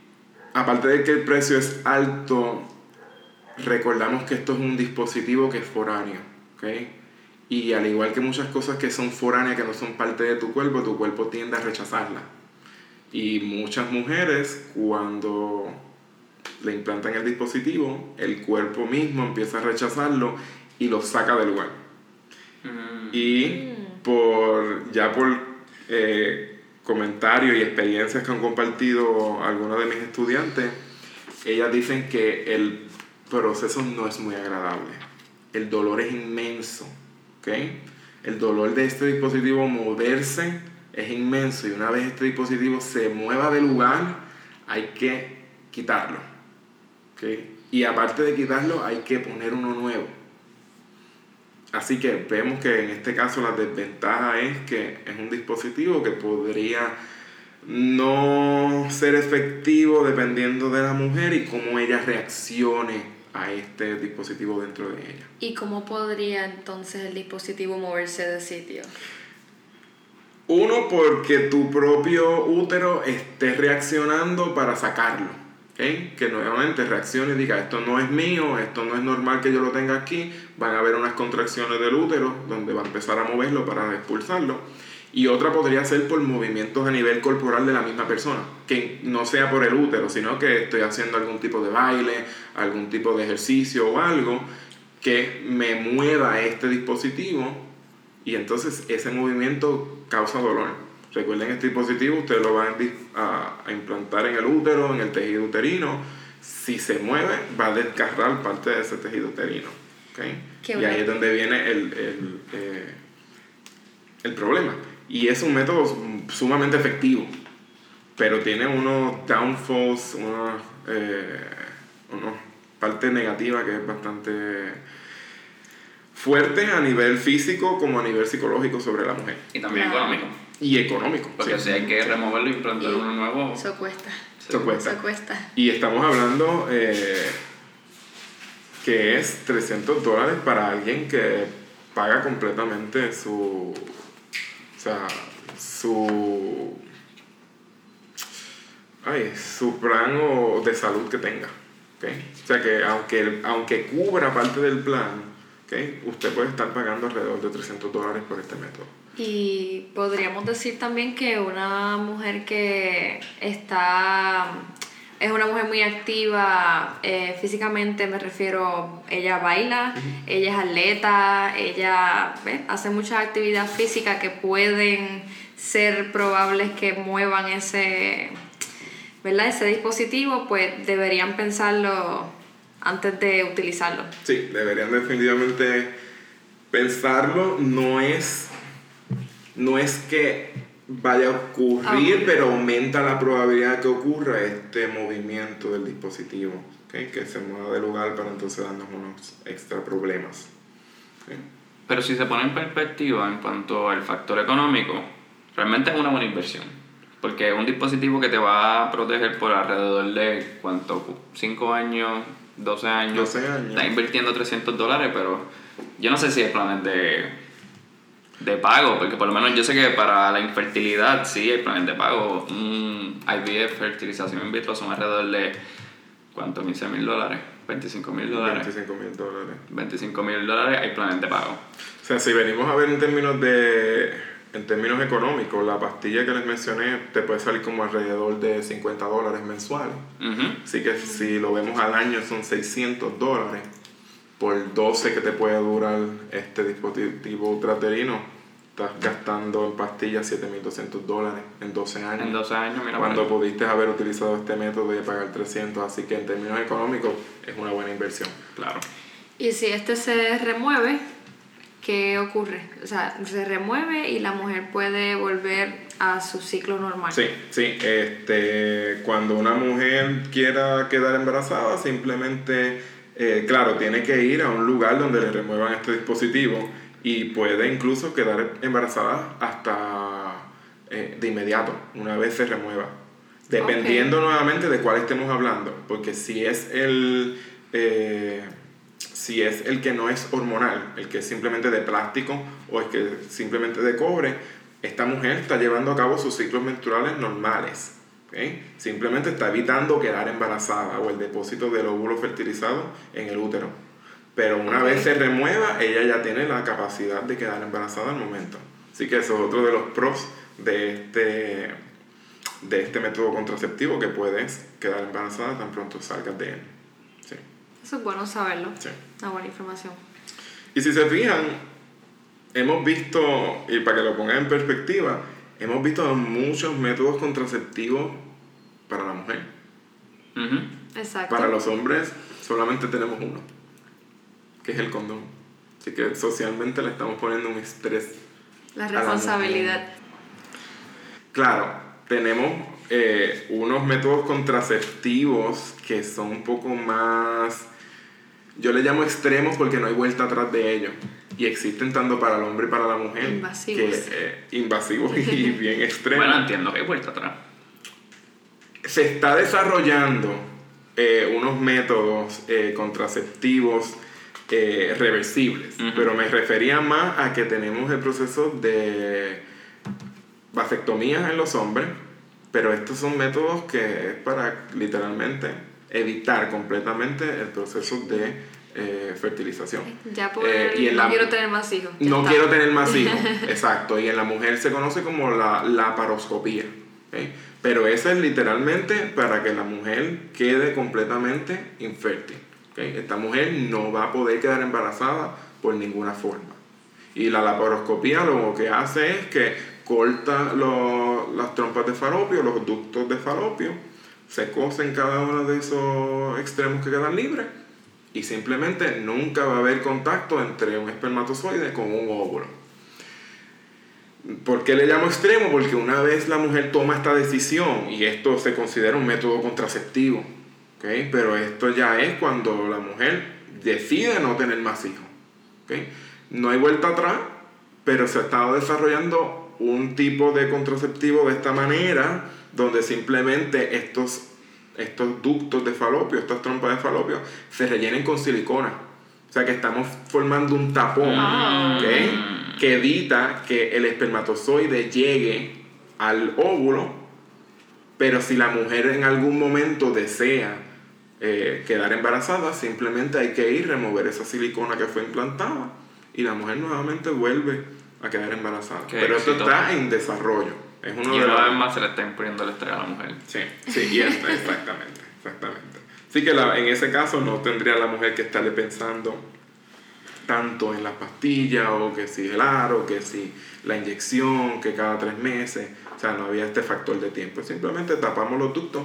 aparte de que el precio es alto, recordamos que esto es un dispositivo que es foráneo. Y al igual que muchas cosas que son foráneas, que no son parte de tu cuerpo, tu cuerpo tiende a rechazarla. Y muchas mujeres, cuando le implantan el dispositivo, el cuerpo mismo empieza a rechazarlo y lo saca del lugar. Mm. Y por ya por eh, comentarios y experiencias que han compartido algunos de mis estudiantes, ellas dicen que el proceso no es muy agradable. El dolor es inmenso. ¿okay? El dolor de este dispositivo moverse es inmenso y una vez este dispositivo se mueva del lugar, hay que quitarlo. ¿okay? Y aparte de quitarlo, hay que poner uno nuevo. Así que vemos que en este caso la desventaja es que es un dispositivo que podría no ser efectivo dependiendo de la mujer y cómo ella reaccione a este dispositivo dentro de ella. ¿Y cómo podría entonces el dispositivo moverse de sitio? Uno, porque tu propio útero esté reaccionando para sacarlo que nuevamente reaccione y diga, esto no es mío, esto no es normal que yo lo tenga aquí, van a haber unas contracciones del útero donde va a empezar a moverlo para expulsarlo. Y otra podría ser por movimientos a nivel corporal de la misma persona, que no sea por el útero, sino que estoy haciendo algún tipo de baile, algún tipo de ejercicio o algo que me mueva este dispositivo y entonces ese movimiento causa dolor. Recuerden este dispositivo, ustedes lo van a, a implantar en el útero, en el tejido uterino. Si se mueve, va a desgarrar parte de ese tejido uterino. ¿okay? Y ahí es donde viene el, el, eh, el problema. Y es un método sumamente efectivo, pero tiene unos downfalls, unos, eh, unos parte negativa que es bastante fuerte a nivel físico como a nivel psicológico sobre la mujer. Y también económico. Y económico. Porque si hay que removerlo y implantar uno nuevo. Eso cuesta. Eso cuesta. Eso cuesta. Y estamos hablando eh, que es 300 dólares para alguien que paga completamente su. O sea, su. Ay, su plan de salud que tenga. O sea que aunque, aunque cubra parte del plan, ¿okay? usted puede estar pagando alrededor de 300 dólares por este método. Y podríamos decir también que una mujer que está es una mujer muy activa eh, físicamente, me refiero, ella baila, ella es atleta, ella hace muchas actividades físicas que pueden ser probables que muevan ese ¿verdad? ese dispositivo, pues deberían pensarlo antes de utilizarlo. Sí, deberían definitivamente pensarlo. No es, no es que vaya a ocurrir, ah. pero aumenta la probabilidad que ocurra este movimiento del dispositivo, ¿okay? que se mueva de lugar para entonces darnos unos extra problemas. Pero si se pone en perspectiva en cuanto al factor económico, realmente es una buena inversión porque es un dispositivo que te va a proteger por alrededor de, ¿cuánto? ¿5 años? 12 años. 12 años. Estás invirtiendo 300 dólares, pero yo no sé si hay planes de, de pago, porque por lo menos yo sé que para la infertilidad sí hay planes de pago. Un IVF, fertilización in vitro, son alrededor de, ¿cuánto? 15 mil dólares. 25 mil dólares. 25 mil dólares. 25 mil dólares hay planes de pago. O sea, si venimos a ver en términos de en términos económicos, la pastilla que les mencioné te puede salir como alrededor de 50 dólares mensuales. Así que si lo vemos al año son 600 dólares por 12 que te puede durar este dispositivo ultraterino. Estás gastando en pastillas 7.200 dólares en 12 años. En 12 años, mira. Cuando pudiste haber utilizado este método y pagar 300. Así que en términos económicos es una buena inversión. Claro. Y si este se remueve, ¿qué ocurre? O sea, se remueve y la mujer puede volver a su ciclo normal. Sí, sí. Este, cuando una mujer quiera quedar embarazada, simplemente, eh, claro, tiene que ir a un lugar donde le remuevan este dispositivo y puede incluso quedar embarazada hasta eh, de inmediato, una vez se remueva. Dependiendo nuevamente de cuál estemos hablando, porque si es el... Eh, si es el que no es hormonal, el que es simplemente de plástico o el que es simplemente de cobre, esta mujer está llevando a cabo sus ciclos menstruales normales. Simplemente está evitando quedar embarazada o el depósito del óvulo fertilizado en el útero. Pero una vez se remueva, ella ya tiene la capacidad de quedar embarazada al momento. Así que eso es otro de los pros de este, de este método contraceptivo que puedes quedar embarazada tan pronto salgas de él. Eso es bueno saberlo. Sí. Una buena información. Y si se fijan, hemos visto, y para que lo pongan en perspectiva, hemos visto muchos métodos contraceptivos para la mujer. Exacto. Para los hombres solamente tenemos uno, que es el condón. Así que socialmente le estamos poniendo un estrés. La responsabilidad. claro, tenemos eh, unos métodos contraceptivos que son un poco más yo le llamo extremos porque no hay vuelta atrás de ellos. Y existen tanto para el hombre y para la mujer. Invasivos. Que, eh, invasivos y bien extremos. Bueno, entiendo que hay vuelta atrás. Se está desarrollando eh, unos métodos eh, contraceptivos reversibles. Pero me refería más a que tenemos el proceso de vasectomías en los hombres. Pero estos son métodos que es para literalmente evitar completamente el proceso de eh, fertilización. Ya por eh, no quiero tener más hijos. no quiero tener más hijos, exacto. Y en la mujer se conoce como la laparoscopía. Pero eso es literalmente para que la mujer quede completamente infértil. Esta mujer no va a poder quedar embarazada por ninguna forma. Y la laparoscopía lo que hace es que corta las trompas de falopio, los ductos de falopio, se cosen cada uno de esos extremos que quedan libres y simplemente nunca va a haber contacto entre un espermatozoide con un óvulo. ¿Por qué le llamo extremo? Porque una vez la mujer toma esta decisión, y esto se considera un método contraceptivo, ¿okay? pero esto ya es cuando la mujer decide no tener más hijos. ¿okay? No hay vuelta atrás, pero se ha estado desarrollando un tipo de contraceptivo de esta manera, donde simplemente estos, estos ductos de falopio, estas trompas de falopio, se rellenen con silicona. O sea que estamos formando un tapón ah. que evita que el espermatozoide llegue al óvulo, pero si la mujer en algún momento desea eh, quedar embarazada, simplemente hay que ir, remover esa silicona que fue implantada y la mujer nuevamente vuelve a quedar embarazada. Pero esto está en desarrollo. Es uno y de una vez más se le está imponiendo el estrés a la mujer. Sí, sí, y exactamente, exactamente. Así que la, en ese caso no tendría la mujer que estarle pensando tanto en las pastillas o que si el aro, que si la inyección, que cada tres meses. O sea, no había este factor de tiempo. Simplemente tapamos los ductos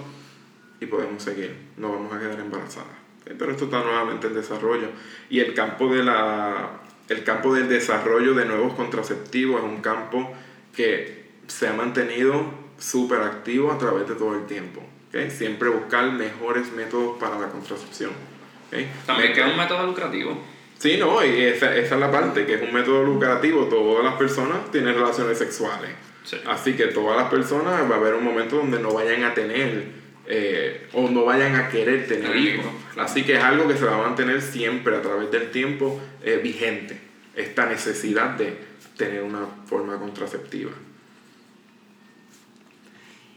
y podemos seguir. No vamos a quedar embarazadas. Pero esto está nuevamente en desarrollo. Y el campo de la el campo del desarrollo de nuevos contraceptivos es un campo que se ha mantenido súper activo a través de todo el tiempo. ¿okay? Siempre buscar mejores métodos para la contracepción. ¿okay? También que es un método lucrativo. Sí, no, y esa, esa, es la parte, que es un método lucrativo. Todas las personas tienen relaciones sexuales. Así que todas las personas va a haber un momento donde no vayan a tener eh, o no vayan a querer tener hijos. Así que es algo que se va a mantener siempre a través del tiempo eh, vigente, esta necesidad de tener una forma contraceptiva.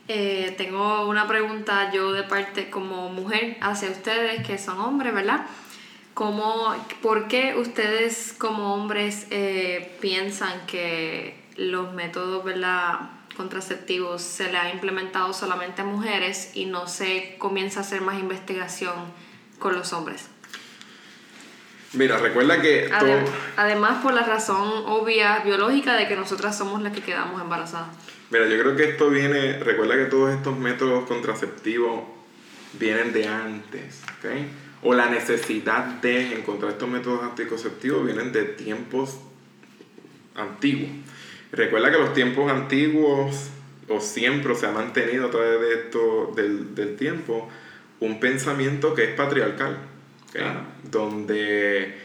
Eh, tengo una pregunta yo de parte como mujer hacia ustedes que son hombres, ¿verdad? ¿Cómo, ¿Por qué ustedes como hombres piensan que los métodos, ¿verdad? contraceptivos se le ha implementado solamente a mujeres y no se comienza a hacer más investigación con los hombres. Mira, recuerda que... además por la razón obvia biológica de que nosotras somos las que quedamos embarazadas. Mira, yo creo que esto viene, recuerda que todos estos métodos contraceptivos vienen de antes, ¿ok? O la necesidad de encontrar estos métodos anticonceptivos vienen de tiempos antiguos. Recuerda que los tiempos antiguos, o siempre se ha mantenido a través de esto, del, tiempo, un pensamiento que es patriarcal, donde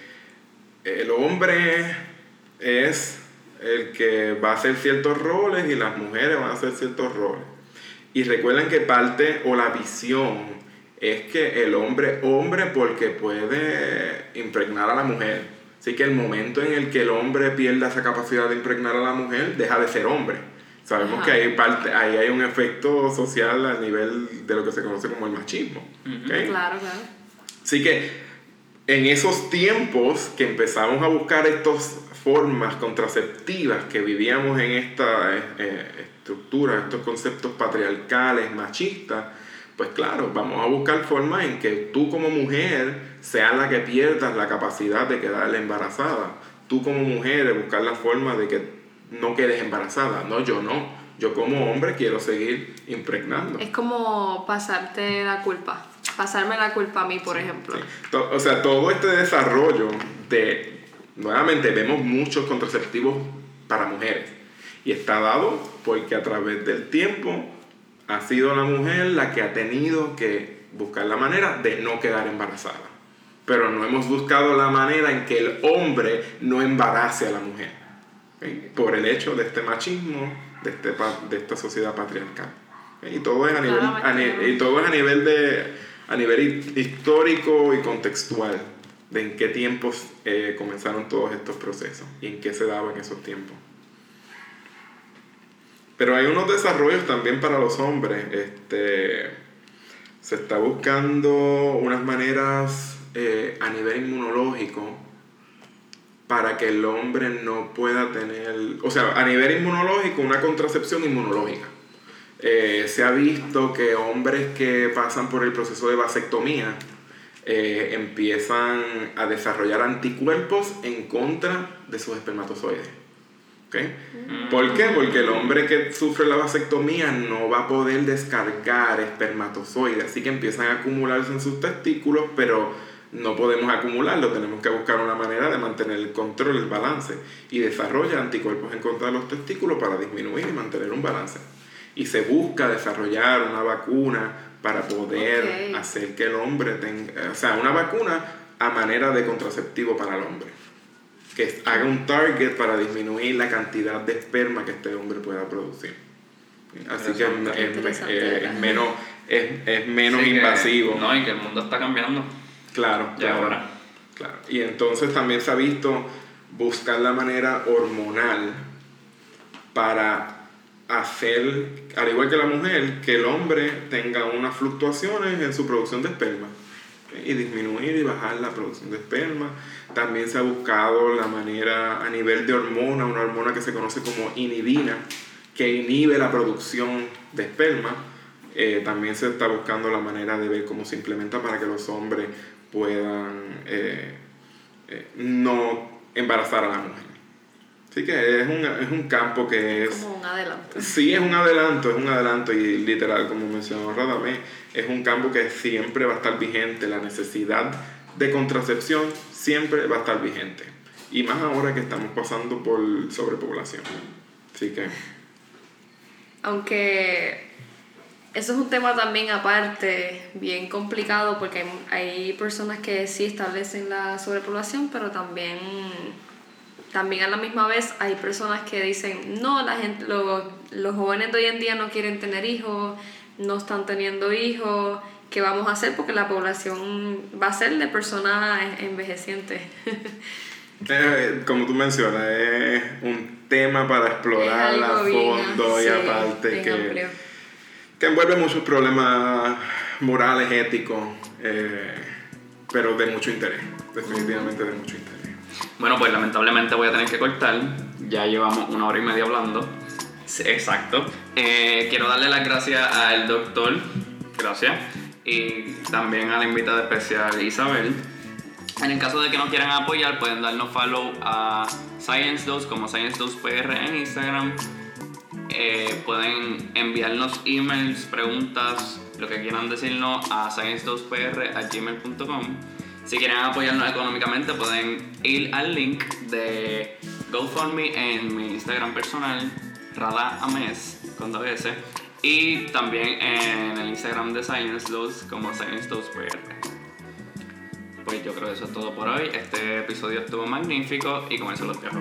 el hombre es el que va a hacer ciertos roles y las mujeres van a hacer ciertos roles. Y recuerden que parte o la visión es que el hombre, hombre porque puede impregnar a la mujer, Así que el momento en el que el hombre pierda esa capacidad de impregnar a la mujer, deja de ser hombre. Sabemos que hay parte, ahí hay un efecto social a nivel de lo que se conoce como el machismo. Claro, claro. Así que en esos tiempos que empezamos a buscar estas formas contraceptivas que vivíamos en esta eh, eh, estructura, estos conceptos patriarcales, machistas, pues claro, vamos a buscar formas en que tú como mujer seas la que pierdas la capacidad de quedar embarazada. Tú como mujer buscar la forma de que no quedes embarazada. No, yo no. Yo como hombre quiero seguir impregnando. Es como pasarte la culpa. Pasarme la culpa a mí, por ejemplo. O sea, todo este desarrollo de... Nuevamente vemos muchos contraceptivos para mujeres. Y está dado porque a través del tiempo ha sido la mujer la que ha tenido que buscar la manera de no quedar embarazada. Pero no hemos buscado la manera en que el hombre no embarace a la mujer. Por el hecho de este machismo, de, este, de esta sociedad patriarcal. Y todo es a nivel, y todo es a nivel, de, a nivel histórico y contextual de en qué tiempos eh, comenzaron todos estos procesos y en qué se daban esos tiempos. Pero hay unos desarrollos también para los hombres. Este, se está buscando unas maneras eh, a nivel inmunológico para que el hombre no pueda tener, o sea, a nivel inmunológico, una contracepción inmunológica. Eh, se ha visto que hombres que pasan por el proceso de vasectomía, eh, empiezan a desarrollar anticuerpos en contra de sus espermatozoides. ¿Okay? Mm. ¿Por qué? Porque el hombre que sufre la vasectomía no va a poder descargar espermatozoides, así que empiezan a acumularse en sus testículos, pero no podemos acumularlo, tenemos que buscar una manera de mantener el control, el balance, y desarrolla anticuerpos en contra de los testículos para disminuir y mantener un balance. Y se busca desarrollar una vacuna para poder hacer que el hombre tenga, o sea, una vacuna a manera de contraceptivo para el hombre que haga un target para disminuir la cantidad de esperma que este hombre pueda producir. Así que es, Interesante. es- es- menos, es, es menos Sí que- invasivo. no, y que el mundo está cambiando. Claro, Ya claro, ahora. claro. Y entonces también se ha visto buscar la manera hormonal para hacer, al igual que la mujer, que el hombre tenga unas fluctuaciones en su producción de esperma y disminuir y bajar la producción de esperma. También se ha buscado la manera a nivel de hormona, una hormona que se conoce como inhibina, que inhibe la producción de esperma. Eh, también se está buscando la manera de ver cómo se implementa para que los hombres puedan eh, eh, no embarazar a la mujer. Así que es un, es un campo que es... Como un adelanto. Sí, es un adelanto, es un adelanto y literal, como mencionó Radamé, es un campo que siempre va a estar vigente, la necesidad de contracepción siempre va a estar vigente. Y más ahora que estamos pasando por sobrepoblación. Así que, Aunque eso es un tema también aparte, bien complicado, porque hay, hay personas que sí establecen la sobrepoblación, pero también, también a la misma vez hay personas que dicen, no, la gente, los, los jóvenes de hoy en día no quieren tener hijos, no están teniendo hijos, ¿qué vamos a hacer? Porque la población va a ser de personas envejecientes. eh, como tú mencionas, es un tema para explorar a fondo y aparte que, amplio. que envuelve muchos problemas morales, éticos, eh, pero de mucho interés, definitivamente de mucho interés. Bueno, pues lamentablemente voy a tener que cortar. Ya llevamos una hora y media hablando. Sí, Exacto. Eh, quiero darle las gracias al doctor. Gracias. Y también a la invitada especial Isabel. En el caso de que no quieran apoyar, pueden darnos follow a Science Dose como Science Dose PR en Instagram. Eh, pueden enviarnos emails, preguntas, lo que quieran decirnos a science2pr@gmail.com. Si quieren apoyarnos económicamente, pueden ir al link de GoFundMe en mi Instagram personal, Rada Ames, con dos S, y también en el Instagram de Science2 como Science2pr. Pues yo creo que eso es todo por hoy. Este episodio estuvo magnífico y con eso los dejo.